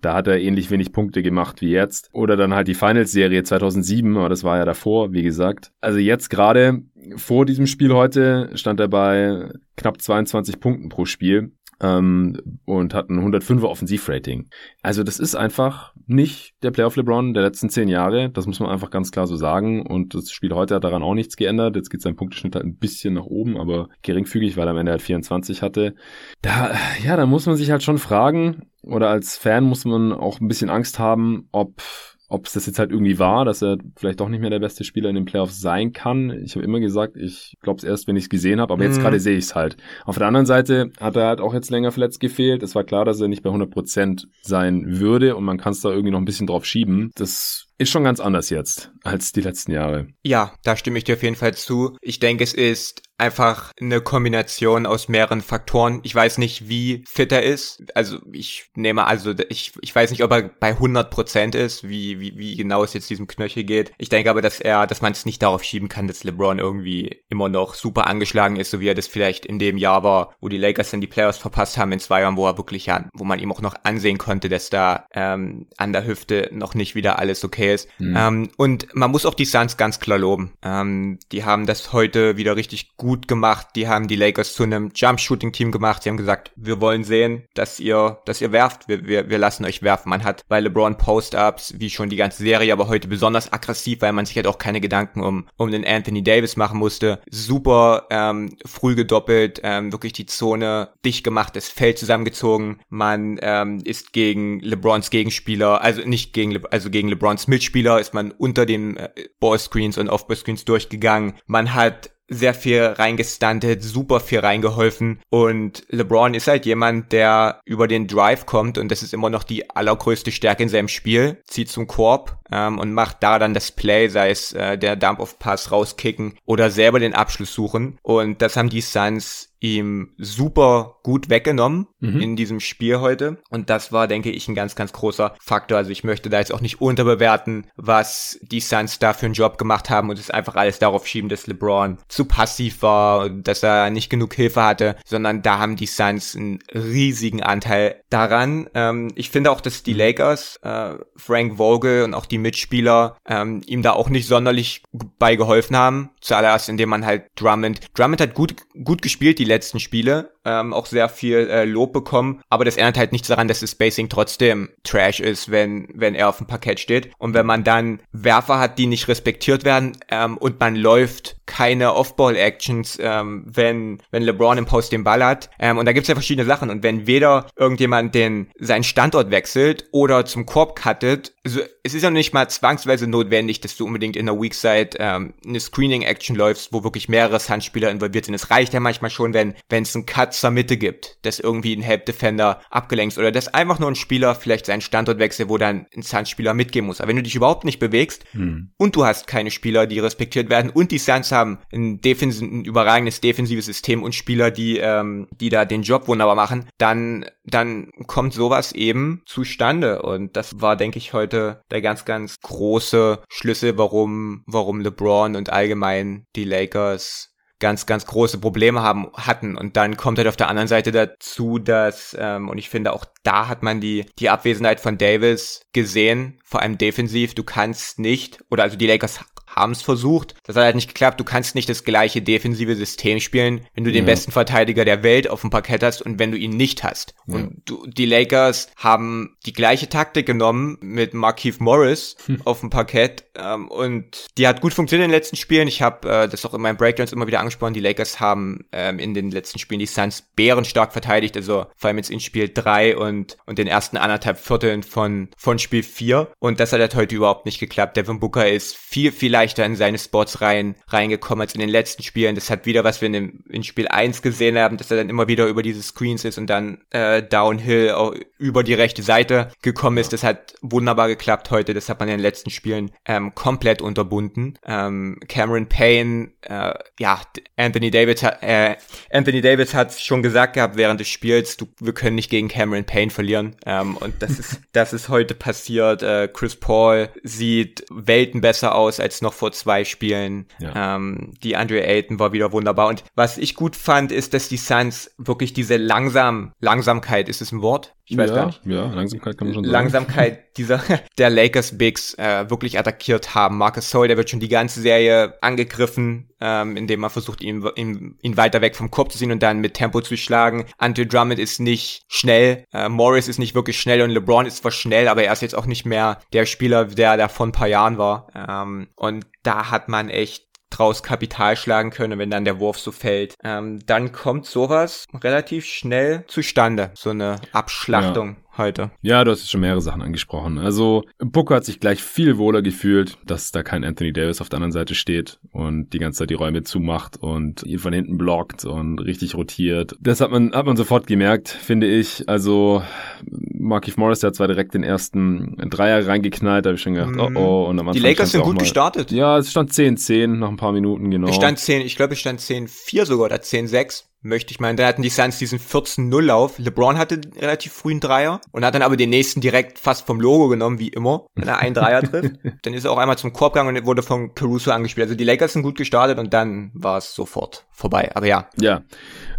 Speaker 1: Da hat er ähnlich wenig Punkte gemacht wie jetzt. Oder dann halt die Finals-Serie 2007, aber das war ja davor, wie gesagt. Also jetzt gerade vor diesem Spiel heute stand er bei knapp 22 Punkten pro Spiel ähm, und hat ein 105er Offensivrating. Also das ist einfach nicht der Playoff LeBron der letzten zehn Jahre. Das muss man einfach ganz klar so sagen. Und das Spiel heute hat daran auch nichts geändert. Jetzt geht sein Punkteschnitt halt ein bisschen nach oben, aber geringfügig, weil er am Ende halt 24 hatte. Da, ja, da muss man sich halt schon fragen, oder als Fan muss man auch ein bisschen Angst haben, ob ob es das jetzt halt irgendwie war, dass er vielleicht doch nicht mehr der beste Spieler in den Playoffs sein kann. Ich habe immer gesagt, ich glaube es erst, wenn ich es gesehen habe, aber jetzt mhm. gerade sehe ich es halt. Auf der anderen Seite hat er halt auch jetzt länger verletzt gefehlt. Es war klar, dass er nicht bei 100 Prozent sein würde und man kann es da irgendwie noch ein bisschen drauf schieben. Das ist schon ganz anders jetzt als die letzten Jahre.
Speaker 3: Ja, da stimme ich dir auf jeden Fall zu. Ich denke, es ist einfach eine Kombination aus mehreren Faktoren. Ich weiß nicht, wie fit er ist. Also ich nehme also, ich, ich weiß nicht, ob er bei 100 Prozent ist, wie, wie, wie genau es jetzt diesem Knöchel geht. Ich denke aber, dass er, dass man es nicht darauf schieben kann, dass LeBron irgendwie immer noch super angeschlagen ist, so wie er das vielleicht in dem Jahr war, wo die Lakers dann die Playoffs verpasst haben in zwei Jahren, wo er wirklich ja, wo man ihm auch noch ansehen konnte, dass da ähm, an der Hüfte noch nicht wieder alles okay ist. Mhm. Ähm, und man muss auch die Suns ganz klar loben. Ähm, die haben das heute wieder richtig gut gut gemacht. Die haben die Lakers zu einem Jump-Shooting-Team gemacht. Sie haben gesagt, wir wollen sehen, dass ihr, dass ihr werft. Wir, wir, wir lassen euch werfen. Man hat bei LeBron Post-Ups, wie schon die ganze Serie, aber heute besonders aggressiv, weil man sich halt auch keine Gedanken um, um den Anthony Davis machen musste. Super ähm, früh gedoppelt, ähm, wirklich die Zone dicht gemacht, das Feld zusammengezogen. Man ähm, ist gegen LeBrons Gegenspieler, also nicht gegen, Le also gegen LeBrons Mitspieler, ist man unter den äh, Ballscreens und Off-Ball-Screens durchgegangen. Man hat sehr viel reingestuntet, super viel reingeholfen. Und LeBron ist halt jemand, der über den Drive kommt und das ist immer noch die allergrößte Stärke in seinem Spiel, zieht zum Korb ähm, und macht da dann das Play, sei es äh, der Dump-Off-Pass rauskicken oder selber den Abschluss suchen. Und das haben die Suns ihm super gut weggenommen mhm. in diesem Spiel heute. Und das war, denke ich, ein ganz, ganz großer Faktor. Also ich möchte da jetzt auch nicht unterbewerten, was die Suns da für einen Job gemacht haben und es einfach alles darauf schieben, dass LeBron zu passiv war dass er nicht genug Hilfe hatte, sondern da haben die Suns einen riesigen Anteil daran. Ähm, ich finde auch, dass die mhm. Lakers, äh, Frank Vogel und auch die Mitspieler ähm, ihm da auch nicht sonderlich bei geholfen haben. Zuallererst, indem man halt Drummond, Drummond hat gut, gut gespielt, die letzten Spiele ähm, auch sehr viel äh, Lob bekommen, aber das ändert halt nichts daran, dass das Spacing trotzdem Trash ist, wenn, wenn er auf dem Parkett steht. Und wenn man dann Werfer hat, die nicht respektiert werden ähm, und man läuft keine Off-Ball-Actions, ähm, wenn, wenn LeBron im Post den Ball hat. Ähm, und da gibt's ja verschiedene Sachen. Und wenn weder irgendjemand den seinen Standort wechselt oder zum Korb cuttet, also es ist ja nicht mal zwangsweise notwendig, dass du unbedingt in der Weak Side ähm, eine Screening-Action läufst, wo wirklich mehrere Handspieler involviert sind. Es reicht ja manchmal schon, wenn wenn es einen Cut zur Mitte gibt, dass irgendwie ein Help Defender abgelenkt oder dass einfach nur ein Spieler vielleicht seinen Standort wechselt, wo dann ein Suns-Spieler mitgehen muss. Aber wenn du dich überhaupt nicht bewegst hm. und du hast keine Spieler, die respektiert werden und die Suns haben ein, defensiv, ein überragendes defensives System und Spieler, die ähm, die da den Job wunderbar machen, dann dann kommt sowas eben zustande und das war, denke ich, heute der ganz ganz große Schlüssel, warum warum LeBron und allgemein die Lakers ganz, ganz große Probleme haben, hatten. Und dann kommt halt auf der anderen Seite dazu, dass, ähm, und ich finde auch da hat man die, die Abwesenheit von Davis gesehen, vor allem defensiv. Du kannst nicht, oder also die Lakers haben es versucht. Das hat halt nicht geklappt. Du kannst nicht das gleiche defensive System spielen, wenn du den ja. besten Verteidiger der Welt auf dem Parkett hast und wenn du ihn nicht hast. Ja. Und du, die Lakers haben die gleiche Taktik genommen mit Markeith Morris hm. auf dem Parkett ähm, und die hat gut funktioniert in den letzten Spielen. Ich habe äh, das auch in meinen Breakdowns immer wieder angesprochen. Die Lakers haben ähm, in den letzten Spielen die Suns bärenstark verteidigt, also vor allem jetzt in Spiel 3 und, und den ersten anderthalb Vierteln von, von Spiel 4. Und das hat halt heute überhaupt nicht geklappt. Devin Booker ist viel, viel leichter leichter in seine Spots rein, reingekommen als in den letzten Spielen. Das hat wieder, was wir in, dem, in Spiel 1 gesehen haben, dass er dann immer wieder über diese Screens ist und dann äh, Downhill auch über die rechte Seite gekommen ist. Das hat wunderbar geklappt heute. Das hat man in den letzten Spielen ähm, komplett unterbunden. Ähm, Cameron Payne, äh, ja, Anthony Davis, äh, Anthony Davis hat schon gesagt gehabt während des Spiels, du, wir können nicht gegen Cameron Payne verlieren. Ähm, und das ist, das ist heute passiert. Äh, Chris Paul sieht Welten besser aus als noch vor zwei Spielen. Ja. Ähm, die Andre Ayton war wieder wunderbar. Und was ich gut fand, ist, dass die Suns wirklich diese langsam, Langsamkeit, ist es ein Wort?
Speaker 1: Ich weiß ja, gar nicht. Ja, Langsamkeit kann man schon
Speaker 3: sagen. Langsamkeit dieser, der Lakers Bigs äh, wirklich attackiert haben. Marcus Soul, der wird schon die ganze Serie angegriffen, ähm, indem man versucht, ihn, ihn, ihn weiter weg vom Korb zu ziehen und dann mit Tempo zu schlagen. Ante Drummond ist nicht schnell, äh, Morris ist nicht wirklich schnell und LeBron ist zwar schnell, aber er ist jetzt auch nicht mehr der Spieler, der da vor ein paar Jahren war. Ähm, und da hat man echt draus Kapital schlagen können, wenn dann der Wurf so fällt. Ähm, dann kommt sowas relativ schnell zustande, so eine Abschlachtung. Ja heute.
Speaker 1: Ja, du hast schon mehrere Sachen angesprochen. Also Booker hat sich gleich viel wohler gefühlt, dass da kein Anthony Davis auf der anderen Seite steht und die ganze Zeit die Räume zumacht und ihn von hinten blockt und richtig rotiert. Das hat man, hat man sofort gemerkt, finde ich. Also Markif Morris, der hat zwar direkt den ersten Dreier reingeknallt, da habe ich schon gedacht, mm. oh oh. Und
Speaker 3: die Lakers sind gut mal, gestartet.
Speaker 1: Ja, es stand 10-10 nach ein paar Minuten, genau.
Speaker 3: Es stand 10, ich glaube, es stand 10-4 sogar oder 10-6 möchte ich meinen. Dann hatten die Suns diesen 14-0-Lauf. LeBron hatte relativ frühen Dreier und hat dann aber den nächsten direkt fast vom Logo genommen, wie immer, wenn er einen Dreier trifft. dann ist er auch einmal zum Korb gegangen und wurde von Caruso angespielt. Also die Lakers sind gut gestartet und dann war es sofort vorbei. Aber ja.
Speaker 1: Ja.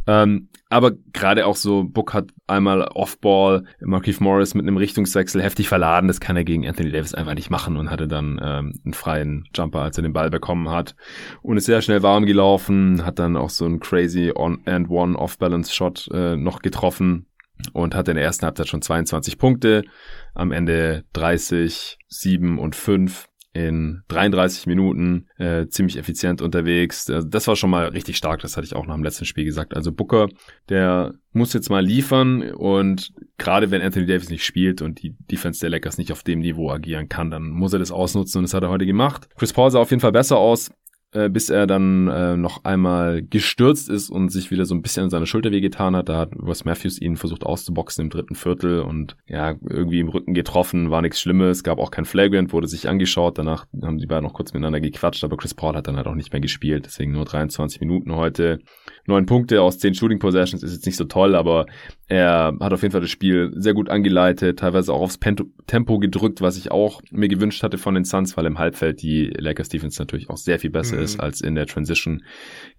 Speaker 1: Ähm, aber gerade auch so, Book hat einmal Offball, Marquise Morris mit einem Richtungswechsel heftig verladen. Das kann er gegen Anthony Davis einfach nicht machen und hatte dann ähm, einen freien Jumper, als er den Ball bekommen hat. Und ist sehr schnell warm gelaufen, hat dann auch so einen crazy On-and-One Off-Balance-Shot äh, noch getroffen und hatte in der ersten Halbzeit schon 22 Punkte. Am Ende 30, 7 und 5 in 33 Minuten äh, ziemlich effizient unterwegs. Also das war schon mal richtig stark, das hatte ich auch nach dem letzten Spiel gesagt. Also Booker, der muss jetzt mal liefern und gerade wenn Anthony Davis nicht spielt und die Defense der Lakers nicht auf dem Niveau agieren kann, dann muss er das ausnutzen und das hat er heute gemacht. Chris Paul sah auf jeden Fall besser aus, äh, bis er dann äh, noch einmal gestürzt ist und sich wieder so ein bisschen an seiner Schulter wehgetan hat. Da hat Wes Matthews ihn versucht auszuboxen im dritten Viertel und ja, irgendwie im Rücken getroffen, war nichts Schlimmes, gab auch kein Flagrant, wurde sich angeschaut, danach haben die beiden noch kurz miteinander gequatscht, aber Chris Paul hat dann halt auch nicht mehr gespielt, deswegen nur 23 Minuten heute. Neun Punkte aus zehn Shooting Possessions ist jetzt nicht so toll, aber er hat auf jeden Fall das Spiel sehr gut angeleitet, teilweise auch aufs Tempo gedrückt, was ich auch mir gewünscht hatte von den Suns, weil im Halbfeld die Lakers Defense natürlich auch sehr viel besser mhm. ist als in der Transition,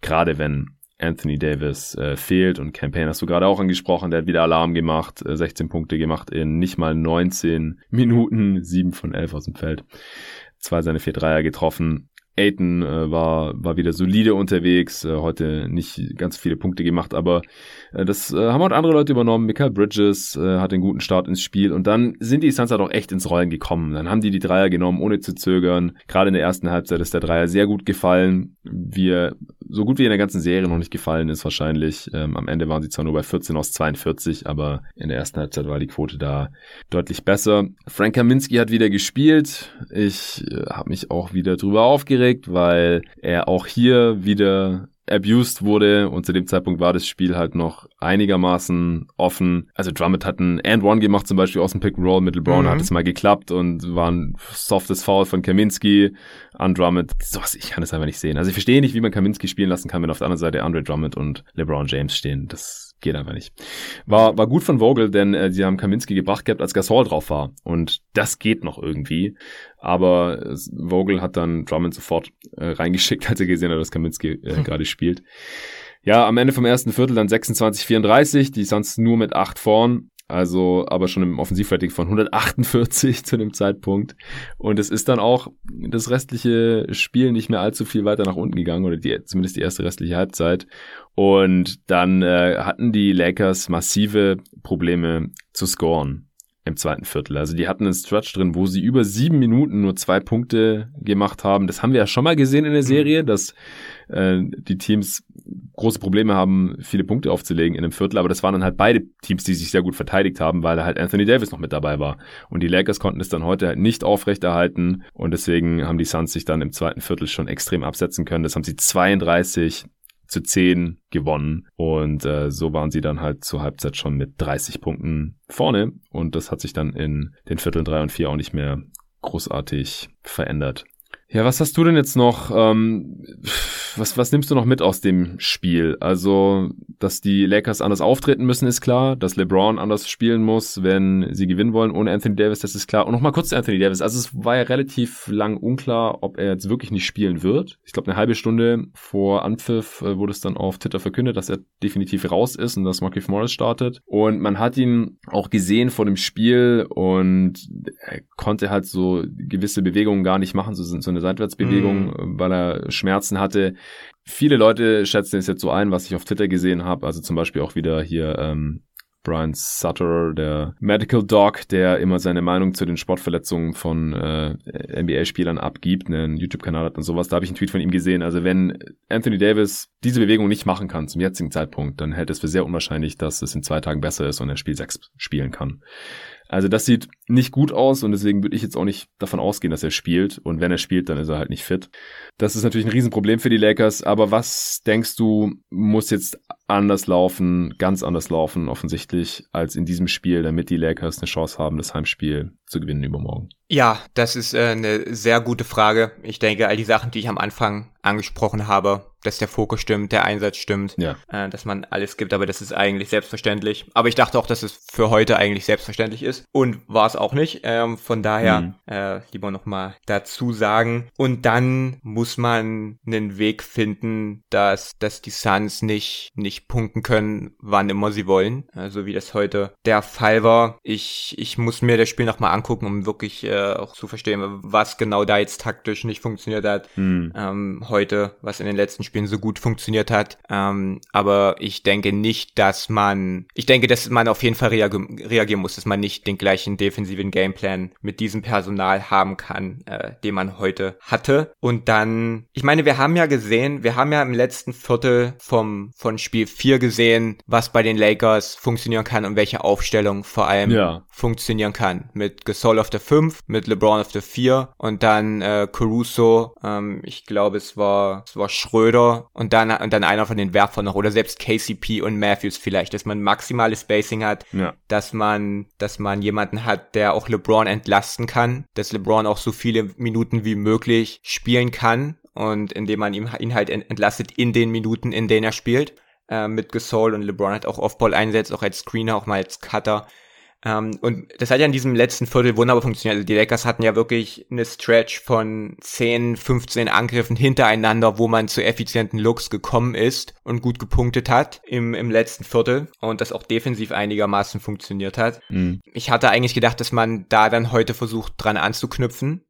Speaker 1: gerade wenn Anthony Davis äh, fehlt und Campaign hast du gerade auch angesprochen, der hat wieder Alarm gemacht, äh, 16 Punkte gemacht in nicht mal 19 Minuten, 7 von 11 aus dem Feld, zwei seine vier Dreier getroffen. Aiton äh, war, war wieder solide unterwegs, äh, heute nicht ganz viele Punkte gemacht, aber äh, das äh, haben auch andere Leute übernommen. Michael Bridges äh, hat einen guten Start ins Spiel und dann sind die Suns halt auch echt ins Rollen gekommen. Dann haben die die Dreier genommen, ohne zu zögern. Gerade in der ersten Halbzeit ist der Dreier sehr gut gefallen. Wir, so gut wie in der ganzen Serie noch nicht gefallen ist wahrscheinlich. Ähm, am Ende waren sie zwar nur bei 14 aus 42, aber in der ersten Halbzeit war die Quote da deutlich besser. Frank Kaminski hat wieder gespielt. Ich äh, habe mich auch wieder drüber aufgeregt, weil er auch hier wieder abused wurde und zu dem Zeitpunkt war das Spiel halt noch einigermaßen offen. Also Drummond hat ein And-One gemacht, zum Beispiel aus dem Pick-and-Roll mit LeBron, mhm. hat es mal geklappt und war ein softes Foul von Kaminski an Drummond. Sowas, ich kann das einfach nicht sehen. Also ich verstehe nicht, wie man Kaminski spielen lassen kann, wenn auf der anderen Seite Andre Drummond und LeBron James stehen. Das geht einfach nicht. War, war gut von Vogel, denn äh, sie haben Kaminski gebracht gehabt, als Gasol drauf war. Und das geht noch irgendwie. Aber äh, Vogel hat dann Drummond sofort äh, reingeschickt, als er gesehen hat, dass Kaminski äh, hm. gerade spielt. Ja, am Ende vom ersten Viertel dann 26-34, die sonst nur mit acht vorn. Also, aber schon im Offensivrating von 148 zu dem Zeitpunkt. Und es ist dann auch das restliche Spiel nicht mehr allzu viel weiter nach unten gegangen, oder die, zumindest die erste restliche Halbzeit. Und dann äh, hatten die Lakers massive Probleme zu scoren im zweiten Viertel. Also die hatten einen Stretch drin, wo sie über sieben Minuten nur zwei Punkte gemacht haben. Das haben wir ja schon mal gesehen in der Serie, dass äh, die Teams große Probleme haben, viele Punkte aufzulegen in einem Viertel, aber das waren dann halt beide Teams, die sich sehr gut verteidigt haben, weil halt Anthony Davis noch mit dabei war. Und die Lakers konnten es dann heute halt nicht aufrechterhalten und deswegen haben die Suns sich dann im zweiten Viertel schon extrem absetzen können. Das haben sie 32 zu 10 gewonnen. Und äh, so waren sie dann halt zur Halbzeit schon mit 30 Punkten vorne. Und das hat sich dann in den Vierteln 3 und 4 auch nicht mehr großartig verändert. Ja, was hast du denn jetzt noch? Ähm, was, was nimmst du noch mit aus dem Spiel? Also, dass die Lakers anders auftreten müssen, ist klar. Dass LeBron anders spielen muss, wenn sie gewinnen wollen ohne Anthony Davis, das ist klar. Und nochmal kurz zu Anthony Davis. Also, es war ja relativ lang unklar, ob er jetzt wirklich nicht spielen wird. Ich glaube, eine halbe Stunde vor Anpfiff äh, wurde es dann auf Twitter verkündet, dass er definitiv raus ist und dass Markif Morris startet. Und man hat ihn auch gesehen vor dem Spiel und er konnte halt so gewisse Bewegungen gar nicht machen, so, so eine eine Seitwärtsbewegung, mm. weil er Schmerzen hatte. Viele Leute schätzen es jetzt so ein, was ich auf Twitter gesehen habe. Also zum Beispiel auch wieder hier ähm, Brian Sutter, der Medical Doc, der immer seine Meinung zu den Sportverletzungen von äh, NBA-Spielern abgibt, einen YouTube-Kanal hat und sowas. Da habe ich einen Tweet von ihm gesehen. Also wenn Anthony Davis diese Bewegung nicht machen kann zum jetzigen Zeitpunkt, dann hält es für sehr unwahrscheinlich, dass es in zwei Tagen besser ist und er Spiel 6 spielen kann. Also das sieht nicht gut aus und deswegen würde ich jetzt auch nicht davon ausgehen, dass er spielt. Und wenn er spielt, dann ist er halt nicht fit. Das ist natürlich ein Riesenproblem für die Lakers. Aber was denkst du, muss jetzt anders laufen, ganz anders laufen, offensichtlich, als in diesem Spiel, damit die Lakers eine Chance haben, das Heimspiel zu gewinnen übermorgen?
Speaker 3: Ja, das ist äh, eine sehr gute Frage. Ich denke, all die Sachen, die ich am Anfang angesprochen habe, dass der Fokus stimmt, der Einsatz stimmt, ja. äh, dass man alles gibt, aber das ist eigentlich selbstverständlich. Aber ich dachte auch, dass es für heute eigentlich selbstverständlich ist und war es auch nicht. Ähm, von daher mhm. äh, lieber nochmal dazu sagen. Und dann muss man einen Weg finden, dass, dass die Suns nicht, nicht punkten können, wann immer sie wollen. Also wie das heute der Fall war. Ich, ich muss mir das Spiel nochmal angucken, um wirklich äh, auch zu verstehen, was genau da jetzt taktisch nicht funktioniert hat. Mhm. Ähm, heute, was in den letzten Spielen so gut funktioniert hat. Ähm, aber ich denke nicht, dass man, ich denke, dass man auf jeden Fall reage reagieren muss, dass man nicht den gleichen defensiven Gameplan mit diesem Personal haben kann, äh, den man heute hatte. Und dann, ich meine, wir haben ja gesehen, wir haben ja im letzten Viertel vom, von Spiel 4 gesehen, was bei den Lakers funktionieren kann und welche Aufstellung vor allem ja. funktionieren kann. Mit Gasol auf der 5, mit LeBron auf der 4 und dann äh, Caruso, ähm, ich glaube, es war, es war Schröder und dann, und dann einer von den Werfern noch oder selbst KCP und Matthews vielleicht, dass man maximales Spacing hat, ja. dass man, dass man jemanden hat, der auch LeBron entlasten kann, dass LeBron auch so viele Minuten wie möglich spielen kann und indem man ihm, ihn halt entlastet in den Minuten, in denen er spielt äh, mit Gasol und LeBron hat auch Offball einsetzt, auch als Screener, auch mal als Cutter. Ähm, und das hat ja in diesem letzten Viertel wunderbar funktioniert. Also die Lakers hatten ja wirklich eine Stretch von 10, 15 Angriffen hintereinander, wo man zu effizienten Looks gekommen ist und gut gepunktet hat im, im letzten Viertel und das auch defensiv einigermaßen funktioniert hat. Mhm. Ich hatte eigentlich gedacht, dass man da dann heute versucht dran anzuknüpfen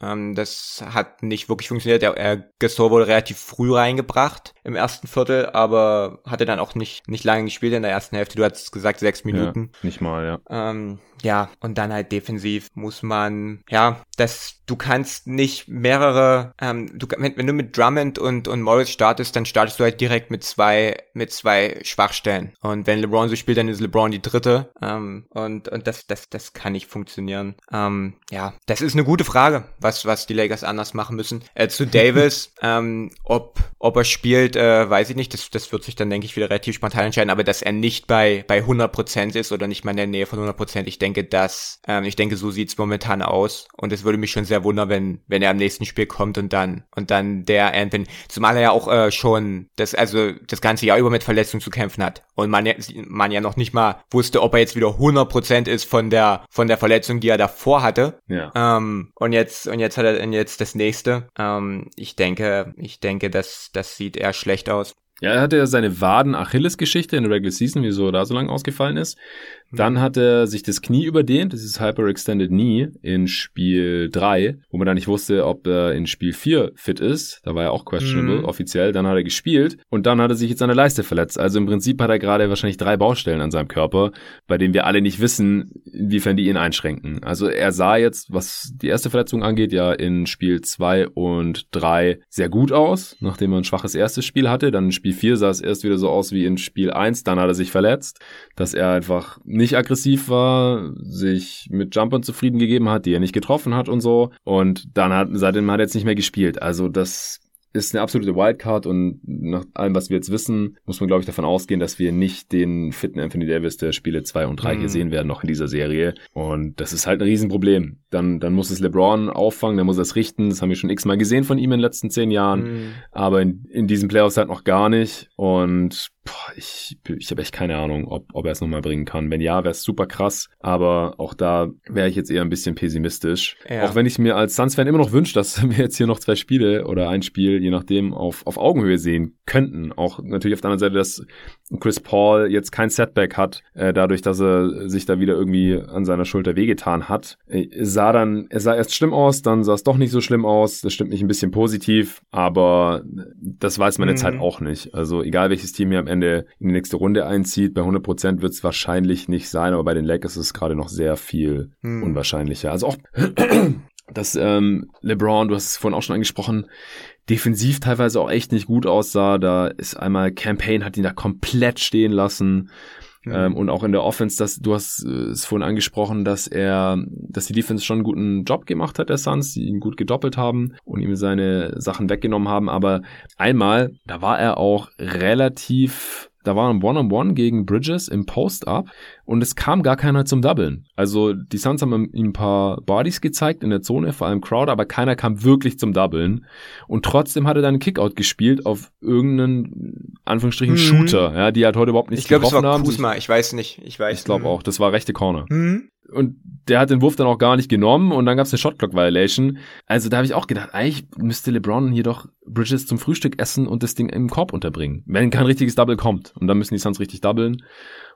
Speaker 3: ähm, das hat nicht wirklich funktioniert. Der äh, Gasol wurde relativ früh reingebracht im ersten Viertel, aber hatte dann auch nicht, nicht lange gespielt in der ersten Hälfte. Du hast gesagt, sechs Minuten.
Speaker 1: Ja, nicht mal, ja.
Speaker 3: Ähm, ja, und dann halt defensiv muss man, ja, das, du kannst nicht mehrere, ähm, du, wenn, wenn du mit Drummond und, und Morris startest, dann startest du halt direkt mit zwei, mit zwei Schwachstellen. Und wenn LeBron so spielt, dann ist LeBron die dritte. Ähm, und, und das, das, das kann nicht funktionieren. Ähm, ja, das ist eine gute Frage, was, was die Lakers anders machen müssen. Äh, zu Davis, ähm, ob, ob er spielt, äh, weiß ich nicht. Das, das wird sich dann, denke ich, wieder relativ spontan entscheiden. Aber dass er nicht bei, bei 100% ist oder nicht mal in der Nähe von 100%, ich denke, dass, ähm, ich denke, so sieht's momentan aus. Und es würde mich schon sehr wundern, wenn, wenn er am nächsten Spiel kommt und dann, und dann der Anthony, zumal er ja auch äh, schon das, also das ganze Jahr über mit Verletzungen zu kämpfen hat. Und man, ja, man ja noch nicht mal wusste, ob er jetzt wieder 100% ist von der, von der Verletzung, die er davor hatte. Ja. Ähm, und jetzt, und jetzt hat er, und jetzt das nächste. Ähm, ich denke, ich denke, das, das sieht eher schlecht aus.
Speaker 1: Ja, er hatte ja seine Waden-Achilles-Geschichte in der Regular Season, wieso er da so lange ausgefallen ist. Dann hat er sich das Knie überdehnt, das ist Hyperextended Knee in Spiel 3, wo man dann nicht wusste, ob er in Spiel 4 fit ist. Da war er auch questionable mhm. offiziell. Dann hat er gespielt und dann hat er sich jetzt an der Leiste verletzt. Also im Prinzip hat er gerade wahrscheinlich drei Baustellen an seinem Körper, bei denen wir alle nicht wissen, inwiefern die ihn einschränken. Also er sah jetzt, was die erste Verletzung angeht, ja in Spiel 2 und 3 sehr gut aus, nachdem er ein schwaches erstes Spiel hatte. Dann in Spiel 4 sah es erst wieder so aus wie in Spiel 1, dann hat er sich verletzt, dass er einfach nicht aggressiv war, sich mit Jumpern zufrieden gegeben hat, die er nicht getroffen hat und so. Und dann hat, seitdem hat er jetzt nicht mehr gespielt. Also das ist eine absolute Wildcard und nach allem, was wir jetzt wissen, muss man, glaube ich, davon ausgehen, dass wir nicht den fitten Anthony Davis der Spiele 2 und 3 mhm. hier sehen werden, noch in dieser Serie. Und das ist halt ein Riesenproblem. Dann, dann muss es LeBron auffangen, dann muss er es richten. Das haben wir schon x-mal gesehen von ihm in den letzten zehn Jahren. Mhm. Aber in, in diesen Playoffs halt noch gar nicht. Und boah, ich, ich habe echt keine Ahnung, ob, ob er es nochmal bringen kann. Wenn ja, wäre es super krass. Aber auch da wäre ich jetzt eher ein bisschen pessimistisch. Ja. Auch wenn ich mir als Suns-Fan immer noch wünsche, dass wir jetzt hier noch zwei Spiele oder ein Spiel, je nachdem, auf, auf Augenhöhe sehen könnten. Auch natürlich auf der anderen Seite, dass Chris Paul jetzt kein Setback hat, äh, dadurch, dass er sich da wieder irgendwie an seiner Schulter wehgetan hat. Äh, sah dann, er sah erst schlimm aus, dann sah es doch nicht so schlimm aus. Das stimmt mich ein bisschen positiv, aber das weiß man mhm. jetzt halt auch nicht. Also egal welches Team hier am Ende in die nächste Runde einzieht, bei 100 Prozent wird es wahrscheinlich nicht sein, aber bei den Lakers ist es gerade noch sehr viel mhm. unwahrscheinlicher. Also auch dass ähm, LeBron, du hast es vorhin auch schon angesprochen, defensiv teilweise auch echt nicht gut aussah. Da ist einmal Campaign hat ihn da komplett stehen lassen. Ähm, und auch in der Offense, dass du hast äh, es vorhin angesprochen, dass er, dass die Defense schon einen guten Job gemacht hat, der Suns, die ihn gut gedoppelt haben und ihm seine Sachen weggenommen haben. Aber einmal, da war er auch relativ da war ein One-on-One gegen Bridges im Post-Up und es kam gar keiner zum Doublen. Also die Suns haben ihm ein paar Bodies gezeigt in der Zone, vor allem Crowd, aber keiner kam wirklich zum Doublen. Und trotzdem hat er dann einen Kickout gespielt auf irgendeinen, Anführungsstrichen, mhm. Shooter, ja, die halt heute überhaupt nicht
Speaker 3: ich glaub, getroffen haben. Ich glaube, es war Kuzma, ich weiß nicht, ich weiß.
Speaker 1: Ich glaube auch, das war rechte Corner. Mhm und der hat den Wurf dann auch gar nicht genommen und dann gab es eine Shotclock Violation. Also da habe ich auch gedacht, eigentlich müsste LeBron hier doch Bridges zum Frühstück essen und das Ding im Korb unterbringen, wenn kein richtiges Double kommt. Und dann müssen die Suns richtig doublen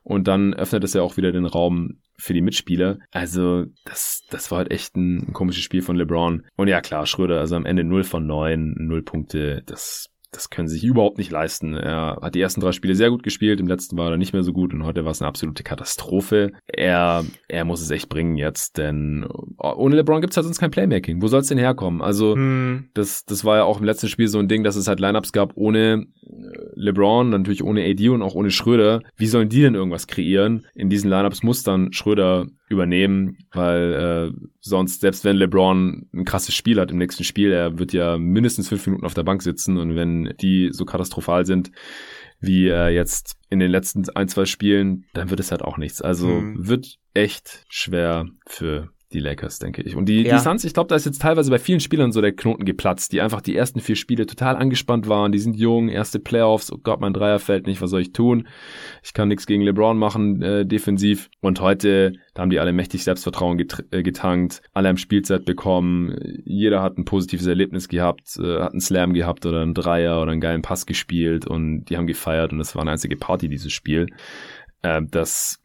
Speaker 1: und dann öffnet es ja auch wieder den Raum für die Mitspieler. Also das, das war halt echt ein, ein komisches Spiel von LeBron. Und ja klar, Schröder, also am Ende 0 von 9, 0 Punkte, das das können sie sich überhaupt nicht leisten. Er hat die ersten drei Spiele sehr gut gespielt, im letzten war er nicht mehr so gut und heute war es eine absolute Katastrophe. Er, er muss es echt bringen jetzt, denn ohne LeBron gibt es halt sonst kein Playmaking. Wo soll es denn herkommen? Also hm. das, das war ja auch im letzten Spiel so ein Ding, dass es halt Lineups gab ohne äh, LeBron, natürlich ohne AD und auch ohne Schröder. Wie sollen die denn irgendwas kreieren? In diesen Lineups muss dann Schröder übernehmen, weil äh, sonst, selbst wenn LeBron ein krasses Spiel hat im nächsten Spiel, er wird ja mindestens fünf Minuten auf der Bank sitzen und wenn die so katastrophal sind, wie äh, jetzt in den letzten ein, zwei Spielen, dann wird es halt auch nichts. Also mhm. wird echt schwer für die Lakers, denke ich. Und die, ja. die Suns, ich glaube, da ist jetzt teilweise bei vielen Spielern so der Knoten geplatzt, die einfach die ersten vier Spiele total angespannt waren. Die sind jung, erste Playoffs, oh Gott, mein Dreier fällt nicht, was soll ich tun? Ich kann nichts gegen LeBron machen, äh, defensiv. Und heute, da haben die alle mächtig Selbstvertrauen get äh, getankt, alle haben Spielzeit bekommen, jeder hat ein positives Erlebnis gehabt, äh, hat einen Slam gehabt oder einen Dreier oder einen geilen Pass gespielt und die haben gefeiert und es war eine einzige Party, dieses Spiel. Äh, das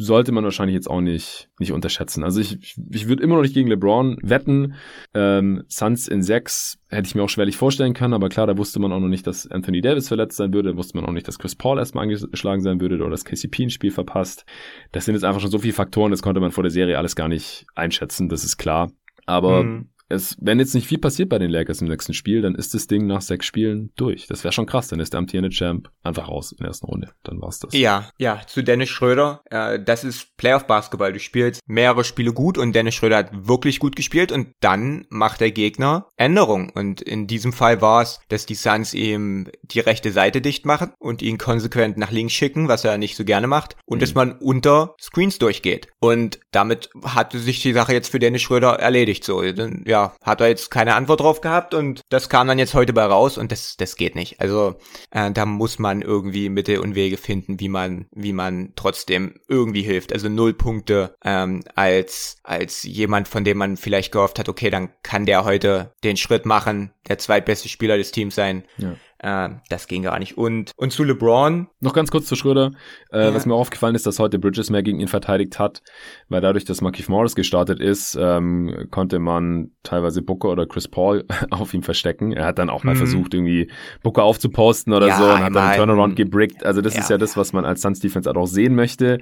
Speaker 1: sollte man wahrscheinlich jetzt auch nicht, nicht unterschätzen. Also ich, ich, würde immer noch nicht gegen LeBron wetten. Ähm, Suns in sechs hätte ich mir auch schwerlich vorstellen können, aber klar, da wusste man auch noch nicht, dass Anthony Davis verletzt sein würde, da wusste man auch nicht, dass Chris Paul erstmal angeschlagen sein würde oder dass KCP ein Spiel verpasst. Das sind jetzt einfach schon so viele Faktoren, das konnte man vor der Serie alles gar nicht einschätzen, das ist klar. Aber mhm es, wenn jetzt nicht viel passiert bei den Lakers im nächsten Spiel, dann ist das Ding nach sechs Spielen durch. Das wäre schon krass, dann ist der amtierende Champ einfach raus in der ersten Runde. Dann war's das.
Speaker 3: Ja, ja, zu Dennis Schröder. Äh, das ist Playoff-Basketball. Du spielst mehrere Spiele gut und Dennis Schröder hat wirklich gut gespielt und dann macht der Gegner Änderungen. Und in diesem Fall war es, dass die Suns ihm die rechte Seite dicht machen und ihn konsequent nach links schicken, was er nicht so gerne macht, und mhm. dass man unter Screens durchgeht. Und damit hatte sich die Sache jetzt für Dennis Schröder erledigt. So, ja, hat er jetzt keine Antwort drauf gehabt und das kam dann jetzt heute bei raus und das, das geht nicht. Also äh, da muss man irgendwie Mittel und Wege finden, wie man, wie man trotzdem irgendwie hilft. Also null Punkte ähm, als, als jemand, von dem man vielleicht gehofft hat, okay, dann kann der heute den Schritt machen, der zweitbeste Spieler des Teams sein. Ja Äh, das ging gar nicht. Und, und zu LeBron.
Speaker 1: Noch ganz kurz zu Schröder. Äh, ja. Was mir auch aufgefallen ist, dass heute Bridges mehr gegen ihn verteidigt hat, weil dadurch, dass Markif Morris gestartet ist, ähm, konnte man teilweise Booker oder Chris Paul auf ihm verstecken. Er hat dann auch mal mhm. versucht, irgendwie Booker aufzuposten oder ja, so und hat dann einen Turnaround gebrickt. Also das ja. ist ja das, was man als Suns Defense auch sehen möchte.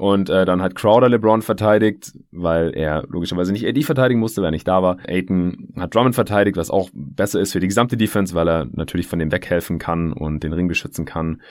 Speaker 1: Und äh, dann hat Crowder LeBron verteidigt, weil er logischerweise nicht AD verteidigen musste, weil er nicht da war. Aiton hat Drummond verteidigt, was auch besser ist für die gesamte Defense, weil er natürlich von dem weghelfen kann und den Ring beschützen kann.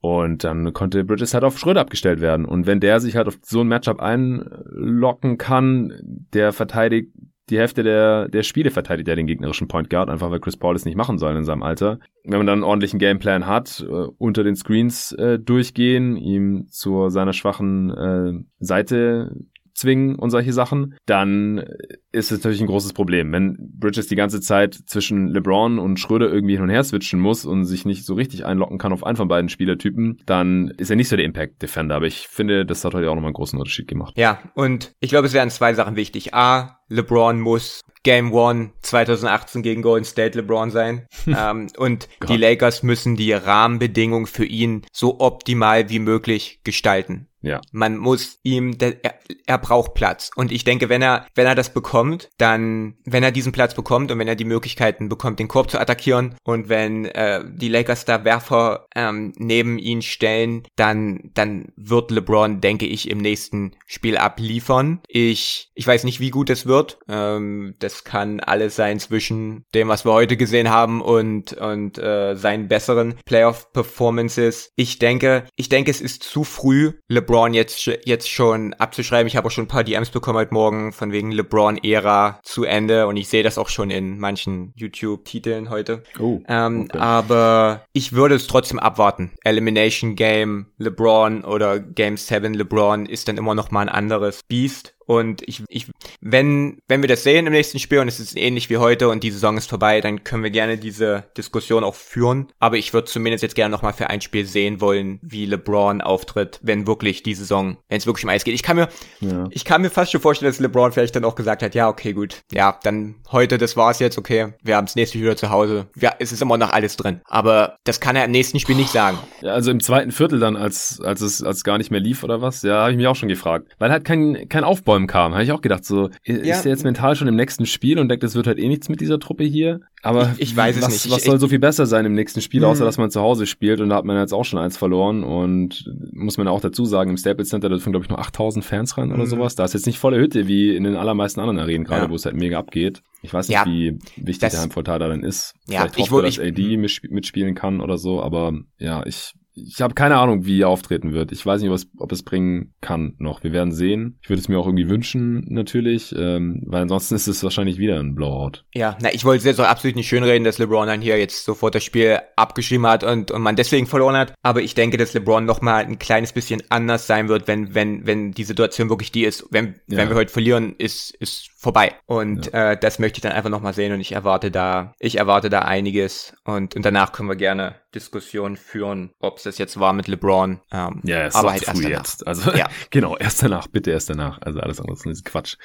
Speaker 1: Und dann konnte Bridges halt auf Schröder abgestellt werden. Und wenn der sich halt auf so ein Matchup einlocken kann, der verteidigt die Hälfte der, der Spiele verteidigt er den gegnerischen Point Guard, einfach weil Chris Paul es nicht machen soll in seinem Alter. Wenn man dann einen ordentlichen Gameplan hat, äh, unter den Screens äh, durchgehen, ihm zu seiner schwachen äh, Seite zwingen und solche Sachen, dann ist es natürlich ein großes Problem. Wenn Bridges die ganze Zeit zwischen LeBron und Schröder irgendwie hin und her switchen muss und sich nicht so richtig einlocken kann auf einen von beiden Spielertypen, dann ist er nicht so der Impact Defender. Aber ich finde, das hat heute auch nochmal einen großen Unterschied gemacht.
Speaker 3: Ja, und ich glaube, es wären zwei Sachen wichtig. A, LeBron muss Game One 2018 gegen Golden State LeBron sein. ähm, und die Lakers müssen die Rahmenbedingungen für ihn so optimal wie möglich gestalten.
Speaker 1: Ja.
Speaker 3: Man muss ihm, er, er braucht Platz. Und ich denke, wenn er, wenn er das bekommt, dann, wenn er diesen Platz bekommt und wenn er die Möglichkeiten bekommt, den Korb zu attackieren und wenn äh, die Lakers da Werfer ähm, neben ihn stellen, dann, dann wird LeBron, denke ich, im nächsten Spiel abliefern. Ich, ich weiß nicht, wie gut es wird. Ähm, das kann alles sein zwischen dem, was wir heute gesehen haben und, und äh, seinen besseren Playoff-Performances. Ich denke, ich denke, es ist zu früh, LeBron LeBron jetzt, jetzt schon abzuschreiben. Ich habe auch schon ein paar DMs bekommen heute Morgen von wegen LeBron-Ära zu Ende und ich sehe das auch schon in manchen YouTube-Titeln heute. Oh, ähm, okay. Aber ich würde es trotzdem abwarten. Elimination Game LeBron oder Game 7 LeBron ist dann immer noch mal ein anderes Beast. Und ich, ich, wenn, wenn wir das sehen im nächsten Spiel und es ist ähnlich wie heute und die Saison ist vorbei, dann können wir gerne diese Diskussion auch führen. Aber ich würde zumindest jetzt gerne nochmal für ein Spiel sehen wollen, wie LeBron auftritt, wenn wirklich die Saison, wenn es wirklich um Eis geht. Ich kann mir, ja. ich kann mir fast schon vorstellen, dass LeBron vielleicht dann auch gesagt hat, ja, okay, gut. Ja, dann heute, das war's jetzt, okay. Wir haben das nächste Spiel wieder zu Hause. Ja, es ist immer noch alles drin. Aber das kann er im nächsten Spiel nicht sagen.
Speaker 1: Ja, also im zweiten Viertel dann, als, als es, als gar nicht mehr lief oder was, ja, habe ich mich auch schon gefragt. Weil halt kein, kein Aufbau Aufbäumen kam. Habe ich auch gedacht, so, ist ja. er jetzt mental schon im nächsten Spiel und denkt, es wird halt eh nichts mit dieser Truppe hier? Aber
Speaker 3: ich, ich weiß
Speaker 1: was,
Speaker 3: es nicht.
Speaker 1: Was soll so viel besser sein im nächsten Spiel, außer hm. dass man zu Hause spielt und da hat man jetzt auch schon eins verloren und muss man auch dazu sagen, im Staples Center dürfen glaube ich nur 8000 Fans rein oder mhm. sowas. Da ist jetzt nicht volle Hütte wie in den allermeisten anderen Arenen gerade, ja. wo es halt mega abgeht. Ich weiß nicht, ja, wie wichtig das, der Heimvorteil da dann ist.
Speaker 3: Vielleicht
Speaker 1: ja, ich hoffe, dass AD mitspielen kann oder so, aber ja, ich ich habe keine Ahnung, wie er auftreten wird. Ich weiß nicht, was, ob es bringen kann noch. Wir werden sehen. Ich würde es mir auch irgendwie wünschen, natürlich, ähm, weil ansonsten ist es wahrscheinlich wieder ein Blowout.
Speaker 3: Ja, na, ich wollte jetzt auch absolut nicht schönreden, dass LeBron dann hier jetzt sofort das Spiel abgeschrieben hat und, und man deswegen verloren hat. Aber ich denke, dass LeBron noch mal ein kleines bisschen anders sein wird, wenn, wenn, wenn die Situation wirklich die ist. Wenn, ja. wenn wir heute verlieren, ist, ist vorbei. Und ja. äh, das möchte ich dann einfach noch mal sehen und ich erwarte da, ich erwarte da einiges und, und danach können wir gerne Diskussion führen, ob es das jetzt war mit LeBron.
Speaker 1: Ähm, ja, es aber halt erst danach. jetzt. Also ja. genau, erst danach, bitte erst danach. Also alles andere ist Quatsch.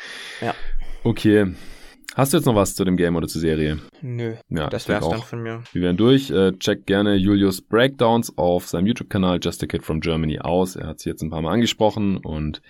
Speaker 3: Ja.
Speaker 1: Okay, Hast du jetzt noch was zu dem Game oder zur Serie?
Speaker 3: Nö, ja, das wär's dann von mir.
Speaker 1: Wir werden durch. Äh, check gerne Julius Breakdowns auf seinem YouTube-Kanal Just a Kid from Germany aus. Er hat sie jetzt ein paar Mal angesprochen und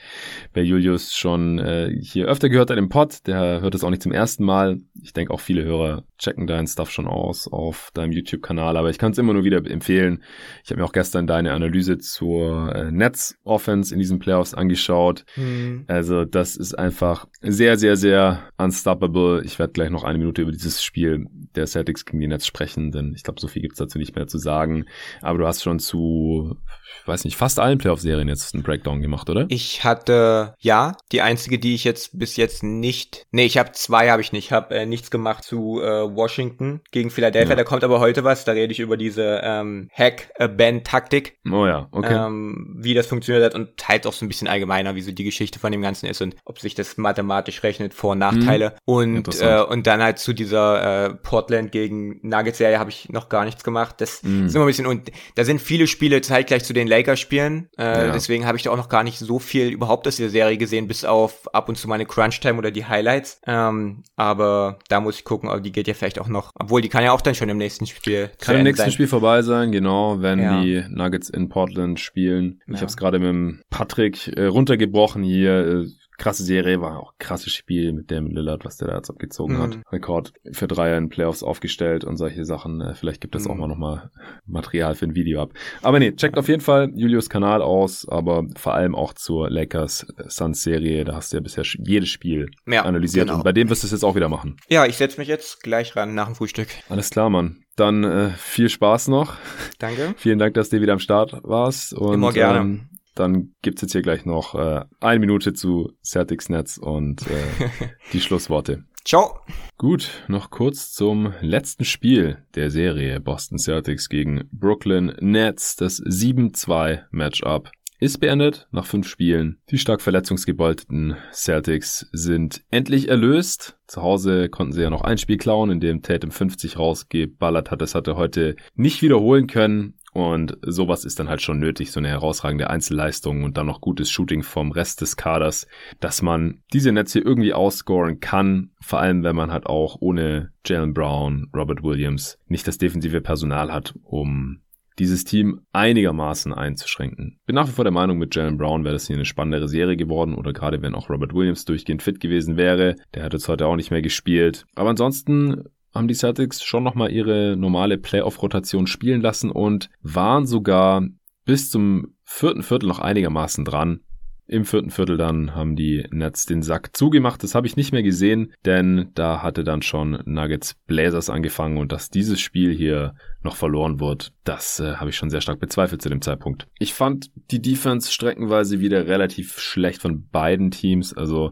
Speaker 1: wer Julius schon äh, hier öfter gehört hat im Pod, der hört es auch nicht zum ersten Mal. Ich denke auch viele Hörer checken deinen Stuff schon aus auf deinem YouTube-Kanal, aber ich kann es immer nur wieder empfehlen. Ich habe mir auch gestern deine Analyse zur äh, Netz-Offense in diesen Playoffs angeschaut. Hm. Also das ist einfach sehr, sehr, sehr unstoppable ich werde gleich noch eine Minute über dieses Spiel der Celtics gegen die Nets sprechen, denn ich glaube, so viel gibt's dazu nicht mehr zu sagen. Aber du hast schon zu weiß nicht, fast allen Playoff-Serien jetzt einen Breakdown gemacht, oder?
Speaker 3: Ich hatte, ja, die einzige, die ich jetzt bis jetzt nicht, nee, ich habe zwei, habe ich nicht, habe äh, nichts gemacht zu äh, Washington gegen Philadelphia, ja. da kommt aber heute was, da rede ich über diese ähm, Hack-Band-Taktik.
Speaker 1: Oh ja, okay.
Speaker 3: Ähm, wie das funktioniert hat und halt auch so ein bisschen allgemeiner, wie so die Geschichte von dem Ganzen ist und ob sich das mathematisch rechnet, Vor- und Nachteile. Hm. Und, äh, und dann halt zu dieser äh, Portland gegen Nuggets-Serie habe ich noch gar nichts gemacht. Das hm. ist immer ein bisschen, und da sind viele Spiele zeitgleich zu denen den Lakers spielen. Äh, ja. Deswegen habe ich da auch noch gar nicht so viel überhaupt aus der Serie gesehen, bis auf ab und zu meine Crunch-Time oder die Highlights. Ähm, aber da muss ich gucken, die geht ja vielleicht auch noch. Obwohl, die kann ja auch dann schon im nächsten Spiel
Speaker 1: Kann im nächsten sein. Spiel vorbei sein, genau, wenn ja. die Nuggets in Portland spielen. Ich ja. habe es gerade mit dem Patrick äh, runtergebrochen hier. Äh, krasse Serie, war auch krasses Spiel mit dem Lillard, was der da jetzt abgezogen mhm. hat. Rekord für Dreier in Playoffs aufgestellt und solche Sachen. Äh, vielleicht gibt es mhm. auch mal nochmal Material für ein Video ab. Aber nee, checkt auf jeden Fall Julius Kanal aus, aber vor allem auch zur Lakers Suns Serie. Da hast du ja bisher jedes Spiel ja, analysiert genau. und bei dem wirst du es jetzt auch wieder machen.
Speaker 3: Ja, ich setze mich jetzt gleich ran nach dem Frühstück.
Speaker 1: Alles klar, Mann. Dann äh, viel Spaß noch.
Speaker 3: Danke.
Speaker 1: Vielen Dank, dass du wieder am Start warst. Und,
Speaker 3: Immer gerne. Ähm,
Speaker 1: dann gibt's jetzt hier gleich noch äh, eine Minute zu Celtics Netz und äh, die Schlussworte.
Speaker 3: Ciao.
Speaker 1: Gut, noch kurz zum letzten Spiel der Serie Boston Celtics gegen Brooklyn Nets. Das 7-2 Matchup ist beendet nach fünf Spielen. Die stark verletzungsgebeuteten Celtics sind endlich erlöst. Zu Hause konnten sie ja noch ein Spiel klauen, in dem Tatum 50 rausgeballert hat. Das hat er heute nicht wiederholen können. Und sowas ist dann halt schon nötig, so eine herausragende Einzelleistung und dann noch gutes Shooting vom Rest des Kaders, dass man diese Netze irgendwie ausscoren kann, vor allem wenn man halt auch ohne Jalen Brown, Robert Williams nicht das defensive Personal hat, um dieses Team einigermaßen einzuschränken. Bin nach wie vor der Meinung, mit Jalen Brown wäre das hier eine spannendere Serie geworden oder gerade wenn auch Robert Williams durchgehend fit gewesen wäre. Der hat jetzt heute auch nicht mehr gespielt. Aber ansonsten haben die Celtics schon nochmal ihre normale Playoff-Rotation spielen lassen und waren sogar bis zum vierten Viertel noch einigermaßen dran. Im vierten Viertel dann haben die Nets den Sack zugemacht. Das habe ich nicht mehr gesehen, denn da hatte dann schon Nuggets Blazers angefangen und dass dieses Spiel hier noch verloren wird, das äh, habe ich schon sehr stark bezweifelt zu dem Zeitpunkt. Ich fand die Defense streckenweise wieder relativ schlecht von beiden Teams. Also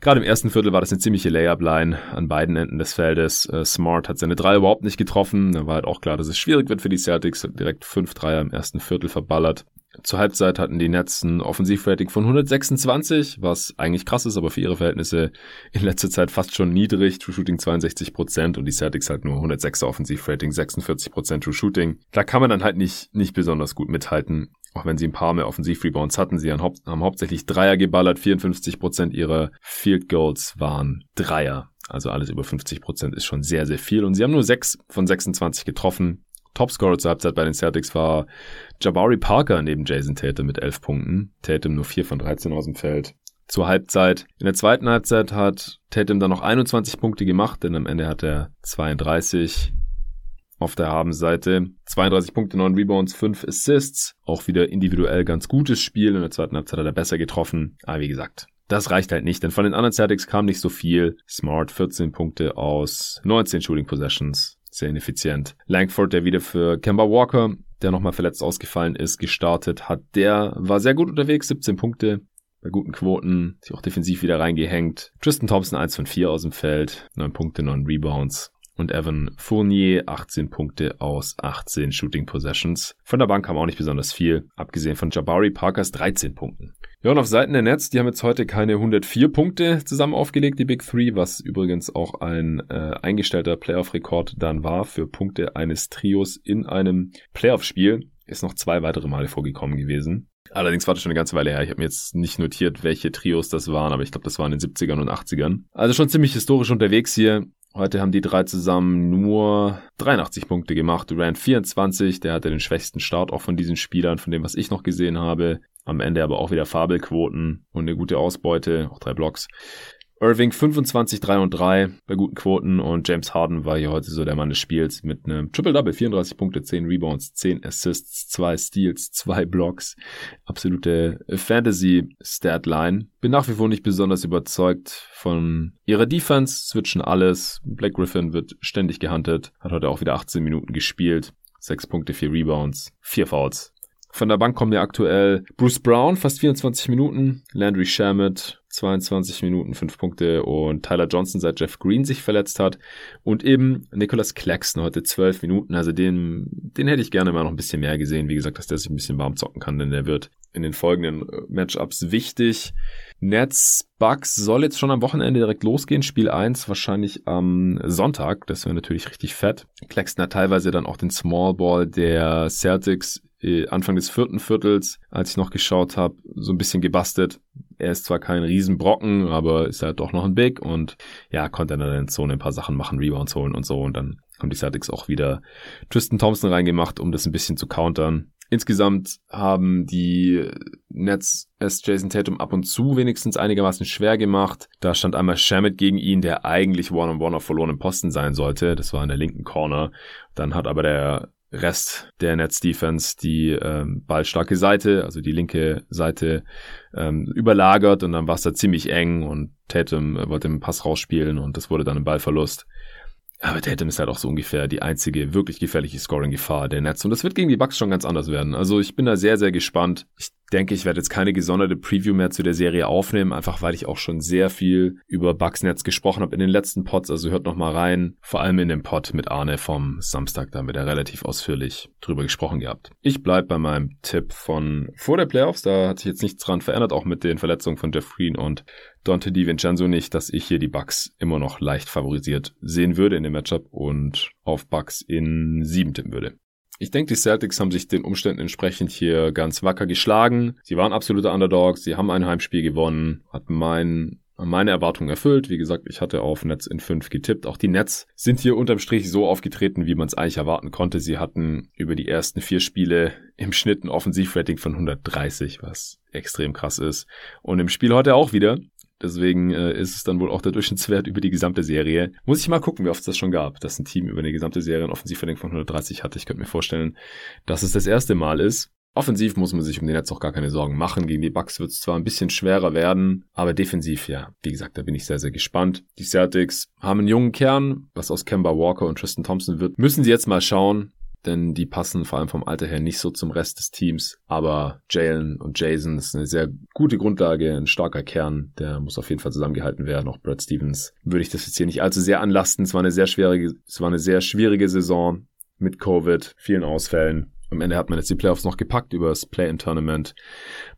Speaker 1: gerade im ersten Viertel war das eine ziemliche Layup-Line an beiden Enden des Feldes. Äh, Smart hat seine drei überhaupt nicht getroffen. Da war halt auch klar, dass es schwierig wird für die Celtics. Direkt fünf Dreier im ersten Viertel verballert. Zur Halbzeit hatten die Nets ein Offensivrating von 126, was eigentlich krass ist, aber für ihre Verhältnisse in letzter Zeit fast schon niedrig. True Shooting 62% und die Celtics halt nur 106er Offensivrating, 46% True Shooting. Da kann man dann halt nicht, nicht besonders gut mithalten. Auch wenn sie ein paar mehr Offensivrebounds hatten, sie haben, haben hauptsächlich Dreier geballert. 54% ihrer Field Goals waren Dreier. Also alles über 50% ist schon sehr, sehr viel. Und sie haben nur 6 von 26 getroffen. Topscorer zur Halbzeit bei den Celtics war Jabari Parker neben Jason Tatum mit 11 Punkten. Tatum nur 4 von 13 aus dem Feld. Zur Halbzeit. In der zweiten Halbzeit hat Tatum dann noch 21 Punkte gemacht, denn am Ende hat er 32 auf der Habenseite. 32 Punkte, 9 Rebounds, 5 Assists. Auch wieder individuell ganz gutes Spiel. In der zweiten Halbzeit hat er besser getroffen. Aber wie gesagt, das reicht halt nicht, denn von den anderen Celtics kam nicht so viel. Smart 14 Punkte aus 19 Shooting Possessions sehr ineffizient. Langford, der wieder für Kemba Walker, der nochmal verletzt ausgefallen ist, gestartet hat, der war sehr gut unterwegs, 17 Punkte, bei guten Quoten, sich auch defensiv wieder reingehängt. Tristan Thompson 1 von 4 aus dem Feld, 9 Punkte, 9 Rebounds. Und Evan Fournier 18 Punkte aus 18 Shooting Possessions. Von der Bank kam auch nicht besonders viel, abgesehen von Jabari Parkers 13 Punkten. Ja, und auf Seiten der Nets, die haben jetzt heute keine 104 Punkte zusammen aufgelegt, die Big Three, was übrigens auch ein äh, eingestellter Playoff-Rekord dann war für Punkte eines Trios in einem Playoff-Spiel. Ist noch zwei weitere Male vorgekommen gewesen. Allerdings war das schon eine ganze Weile her. Ich habe mir jetzt nicht notiert, welche Trios das waren, aber ich glaube, das waren in den 70ern und 80ern. Also schon ziemlich historisch unterwegs hier. Heute haben die drei zusammen nur 83 Punkte gemacht. Durant 24, der hatte den schwächsten Start auch von diesen Spielern, von dem, was ich noch gesehen habe. Am Ende aber auch wieder Fabelquoten und eine gute Ausbeute, auch drei Blocks. Irving 25, 3 und 3 bei guten Quoten und James Harden war hier heute so der Mann des Spiels mit einem Triple-Double, 34 Punkte, 10 Rebounds, 10 Assists, 2 Steals, 2 Blocks. Absolute Fantasy-Stat-Line. Bin nach wie vor nicht besonders überzeugt von ihrer Defense, switchen alles. Black Griffin wird ständig gehuntet, hat heute auch wieder 18 Minuten gespielt. 6 Punkte, 4 Rebounds, 4 Fouls. Von der Bank kommen ja aktuell Bruce Brown, fast 24 Minuten, Landry Shamet, 22 Minuten, 5 Punkte und Tyler Johnson, seit Jeff Green sich verletzt hat und eben Nicholas Claxton heute 12 Minuten, also den, den hätte ich gerne mal noch ein bisschen mehr gesehen, wie gesagt, dass der sich ein bisschen warm zocken kann, denn der wird in den folgenden äh, Matchups wichtig. Nets Bucks soll jetzt schon am Wochenende direkt losgehen. Spiel 1 wahrscheinlich am Sonntag. Das wäre natürlich richtig fett. Claxton hat teilweise dann auch den Small Ball der Celtics äh, Anfang des vierten Viertels, als ich noch geschaut habe, so ein bisschen gebastelt. Er ist zwar kein Riesenbrocken, aber ist halt doch noch ein Big und ja, konnte dann in Zone ein paar Sachen machen, Rebounds holen und so und dann haben die Celtics auch wieder Tristan Thompson reingemacht, um das ein bisschen zu countern. Insgesamt haben die Nets es Jason Tatum ab und zu wenigstens einigermaßen schwer gemacht. Da stand einmal Shamit gegen ihn, der eigentlich One-on-One -on -one auf verlorenem Posten sein sollte. Das war in der linken Corner. Dann hat aber der Rest der Nets Defense die ähm, ballstarke Seite, also die linke Seite ähm, überlagert und dann war es da ziemlich eng und Tatum wollte den Pass rausspielen und das wurde dann ein Ballverlust. Aber Tatum ist halt auch so ungefähr die einzige wirklich gefährliche Scoring-Gefahr der Nets. Und das wird gegen die Bucks schon ganz anders werden. Also ich bin da sehr, sehr gespannt. Ich denke, ich werde jetzt keine gesonderte Preview mehr zu der Serie aufnehmen, einfach weil ich auch schon sehr viel über Bucks Nets gesprochen habe in den letzten Pods. Also hört noch mal rein. Vor allem in dem Pod mit Arne vom Samstag, da haben wir da relativ ausführlich drüber gesprochen gehabt. Ich bleib bei meinem Tipp von vor der Playoffs. Da hat sich jetzt nichts dran verändert, auch mit den Verletzungen von Jeff Green und Dante DiVincenzo nicht, dass ich hier die Bucks immer noch leicht favorisiert sehen würde in dem Matchup und auf Bucks in sieben tippen würde. Ich denke, die Celtics haben sich den Umständen entsprechend hier ganz wacker geschlagen. Sie waren absolute Underdogs, sie haben ein Heimspiel gewonnen, hat mein meine Erwartungen erfüllt. Wie gesagt, ich hatte auf Nets in 5 getippt. Auch die Nets sind hier unterm Strich so aufgetreten, wie man es eigentlich erwarten konnte. Sie hatten über die ersten vier Spiele im Schnitt ein Offensivrating von 130, was extrem krass ist. Und im Spiel heute auch wieder. Deswegen äh, ist es dann wohl auch der Durchschnittswert über die gesamte Serie. Muss ich mal gucken, wie oft es das schon gab, dass ein Team über eine gesamte Serie ein Offensivrating von 130 hatte. Ich könnte mir vorstellen, dass es das erste Mal ist. Offensiv muss man sich um den Netz auch gar keine Sorgen machen. Gegen die Bucks wird es zwar ein bisschen schwerer werden, aber defensiv, ja, wie gesagt, da bin ich sehr, sehr gespannt. Die Celtics haben einen jungen Kern, was aus Kemba Walker und Tristan Thompson wird. Müssen sie jetzt mal schauen denn die passen vor allem vom Alter her nicht so zum Rest des Teams. Aber Jalen und Jason ist eine sehr gute Grundlage, ein starker Kern, der muss auf jeden Fall zusammengehalten werden. Auch Brad Stevens würde ich das jetzt hier nicht allzu sehr anlasten. Es war eine sehr schwierige, es war eine sehr schwierige Saison mit Covid, vielen Ausfällen. Am Ende hat man jetzt die Playoffs noch gepackt über das Play-in-Tournament.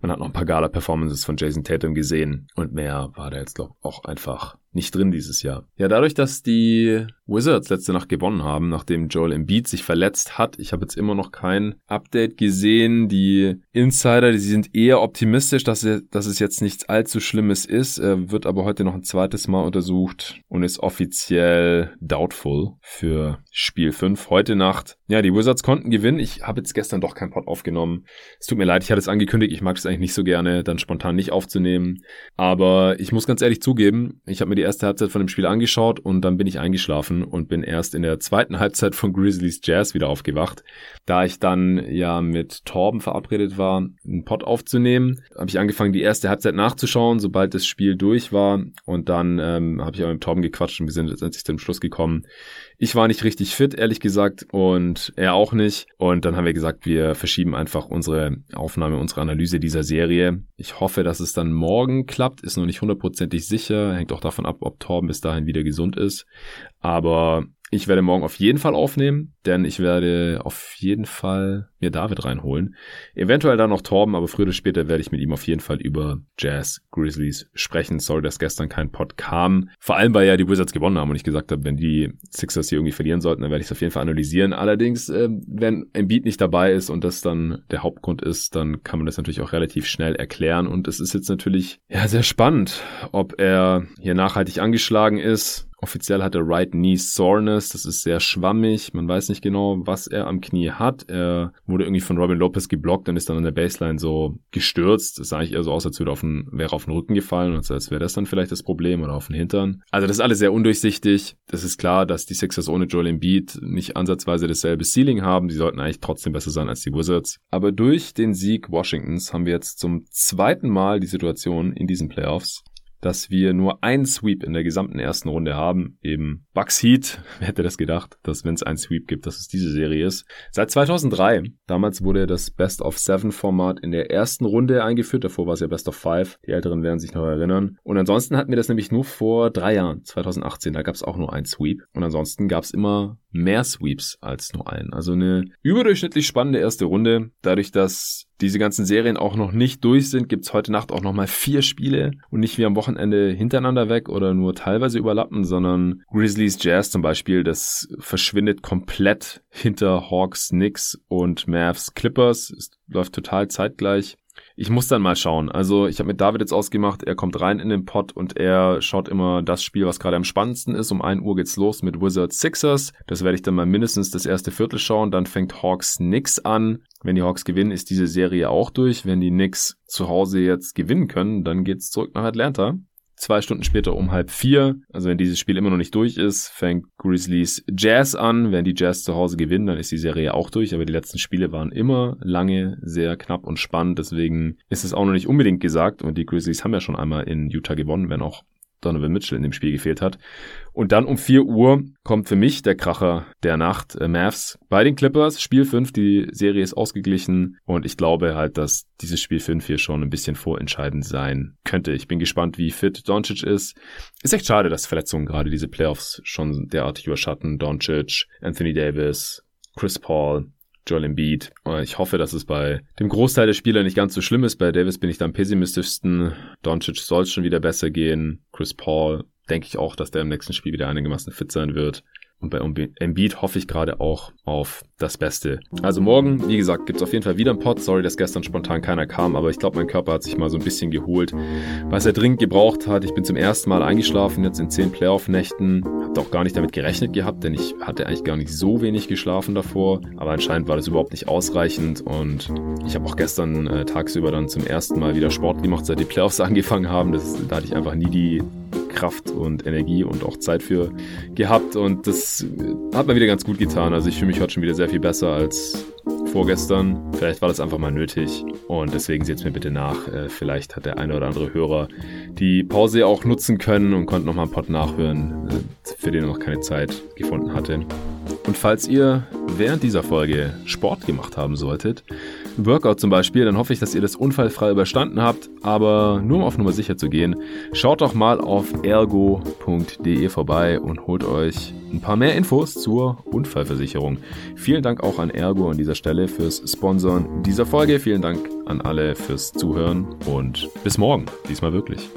Speaker 1: Man hat noch ein paar Gala-Performances von Jason Tatum gesehen und mehr war da jetzt, glaube ich, auch einfach nicht drin dieses Jahr. Ja, dadurch, dass die Wizards letzte Nacht gewonnen haben, nachdem Joel Embiid sich verletzt hat, ich habe jetzt immer noch kein Update gesehen. Die Insider, die sind eher optimistisch, dass, dass es jetzt nichts allzu Schlimmes ist. Er wird aber heute noch ein zweites Mal untersucht und ist offiziell doubtful für Spiel 5 heute Nacht. Ja, die Wizards konnten gewinnen. Ich habe jetzt gestern doch kein Pod aufgenommen. Es tut mir leid, ich hatte es angekündigt. Ich mag es eigentlich nicht so gerne, dann spontan nicht aufzunehmen. Aber ich muss ganz ehrlich zugeben, ich habe mir die erste Halbzeit von dem Spiel angeschaut und dann bin ich eingeschlafen und bin erst in der zweiten Halbzeit von Grizzlies Jazz wieder aufgewacht. Da ich dann ja mit Torben verabredet war, einen Pod aufzunehmen, habe ich angefangen, die erste Halbzeit nachzuschauen, sobald das Spiel durch war. Und dann ähm, habe ich auch mit Torben gequatscht und wir sind letztendlich zum Schluss gekommen, ich war nicht richtig fit, ehrlich gesagt, und er auch nicht. Und dann haben wir gesagt, wir verschieben einfach unsere Aufnahme, unsere Analyse dieser Serie. Ich hoffe, dass es dann morgen klappt, ist noch nicht hundertprozentig sicher, hängt auch davon ab, ob Torben bis dahin wieder gesund ist. Aber ich werde morgen auf jeden Fall aufnehmen, denn ich werde auf jeden Fall mir David reinholen. Eventuell dann noch Torben, aber früher oder später werde ich mit ihm auf jeden Fall über Jazz Grizzlies sprechen. Sorry, dass gestern kein Pod kam. Vor allem, weil ja die Wizards gewonnen haben und ich gesagt habe, wenn die Sixers hier irgendwie verlieren sollten, dann werde ich es auf jeden Fall analysieren. Allerdings, äh, wenn ein Beat nicht dabei ist und das dann der Hauptgrund ist, dann kann man das natürlich auch relativ schnell erklären. Und es ist jetzt natürlich ja sehr spannend, ob er hier nachhaltig angeschlagen ist Offiziell hat er Right Knee Soreness. Das ist sehr schwammig. Man weiß nicht genau, was er am Knie hat. Er wurde irgendwie von Robin Lopez geblockt und ist dann an der Baseline so gestürzt. Das sah eigentlich eher so aus, als würde auf den, wäre auf den Rücken gefallen und als wäre das dann vielleicht das Problem oder auf den Hintern. Also das ist alles sehr undurchsichtig. Das ist klar, dass die Sixers ohne Joel Embiid nicht ansatzweise dasselbe Ceiling haben. Sie sollten eigentlich trotzdem besser sein als die Wizards. Aber durch den Sieg Washingtons haben wir jetzt zum zweiten Mal die Situation in diesen Playoffs, dass wir nur einen Sweep in der gesamten ersten Runde haben. Eben Bucks Heat. Wer hätte das gedacht, dass wenn es einen Sweep gibt, dass es diese Serie ist. Seit 2003. Damals wurde das Best of Seven Format in der ersten Runde eingeführt. Davor war es ja Best of Five. Die Älteren werden sich noch erinnern. Und ansonsten hatten wir das nämlich nur vor drei Jahren. 2018. Da gab es auch nur einen Sweep. Und ansonsten gab es immer mehr Sweeps als nur einen. Also eine überdurchschnittlich spannende erste Runde. Dadurch, dass diese ganzen Serien auch noch nicht durch sind, gibt's heute Nacht auch nochmal vier Spiele und nicht wie am Wochenende hintereinander weg oder nur teilweise überlappen, sondern Grizzlies Jazz zum Beispiel, das verschwindet komplett hinter Hawks, Knicks und Mavs Clippers. Es läuft total zeitgleich. Ich muss dann mal schauen. Also ich habe mit David jetzt ausgemacht, er kommt rein in den Pod und er schaut immer das Spiel, was gerade am spannendsten ist. Um 1 Uhr geht's los mit Wizards Sixers. Das werde ich dann mal mindestens das erste Viertel schauen. Dann fängt Hawks nix an. Wenn die Hawks gewinnen, ist diese Serie auch durch. Wenn die Knicks zu Hause jetzt gewinnen können, dann geht's zurück nach Atlanta. Zwei Stunden später um halb vier, also wenn dieses Spiel immer noch nicht durch ist, fängt Grizzlies Jazz an. Wenn die Jazz zu Hause gewinnen, dann ist die Serie auch durch. Aber die letzten Spiele waren immer lange, sehr knapp und spannend. Deswegen ist es auch noch nicht unbedingt gesagt. Und die Grizzlies haben ja schon einmal in Utah gewonnen, wenn auch Donovan Mitchell in dem Spiel gefehlt hat. Und dann um 4 Uhr kommt für mich der Kracher der Nacht, äh, Mavs bei den Clippers. Spiel 5, die Serie ist ausgeglichen und ich glaube halt, dass dieses Spiel 5 hier schon ein bisschen vorentscheidend sein könnte. Ich bin gespannt, wie fit Doncic ist. Ist echt schade, dass Verletzungen gerade diese Playoffs schon derartig überschatten. Doncic, Anthony Davis, Chris Paul, Joel Embiid. Ich hoffe, dass es bei dem Großteil der Spieler nicht ganz so schlimm ist. Bei Davis bin ich da am pessimistischsten. Doncic soll es schon wieder besser gehen. Chris Paul denke ich auch, dass der im nächsten Spiel wieder einigermaßen fit sein wird. Und bei Embiid hoffe ich gerade auch auf das Beste. Also morgen, wie gesagt, gibt es auf jeden Fall wieder einen Pod. Sorry, dass gestern spontan keiner kam, aber ich glaube, mein Körper hat sich mal so ein bisschen geholt, was er dringend gebraucht hat. Ich bin zum ersten Mal eingeschlafen, jetzt in zehn Playoff-Nächten. Hab auch gar nicht damit gerechnet gehabt, denn ich hatte eigentlich gar nicht so wenig geschlafen davor. Aber anscheinend war das überhaupt nicht ausreichend und ich habe auch gestern äh, tagsüber dann zum ersten Mal wieder Sport gemacht, seit die Playoffs angefangen haben. Das, da hatte ich einfach nie die Kraft und Energie und auch Zeit für gehabt und das hat mir wieder ganz gut getan. Also ich fühle mich heute schon wieder sehr viel besser als vorgestern. Vielleicht war das einfach mal nötig und deswegen seht es mir bitte nach. Äh, vielleicht hat der eine oder andere Hörer die Pause auch nutzen können und konnte nochmal einen Pod nachhören, äh, für den er noch keine Zeit gefunden hatte. Und falls ihr während dieser Folge Sport gemacht haben solltet, Workout zum Beispiel, dann hoffe ich, dass ihr das unfallfrei überstanden habt. Aber nur um auf Nummer sicher zu gehen, schaut doch mal auf ergo.de vorbei und holt euch ein paar mehr Infos zur Unfallversicherung. Vielen Dank auch an Ergo an dieser Stelle fürs Sponsoren dieser Folge. Vielen Dank an alle fürs Zuhören und bis morgen. Diesmal wirklich.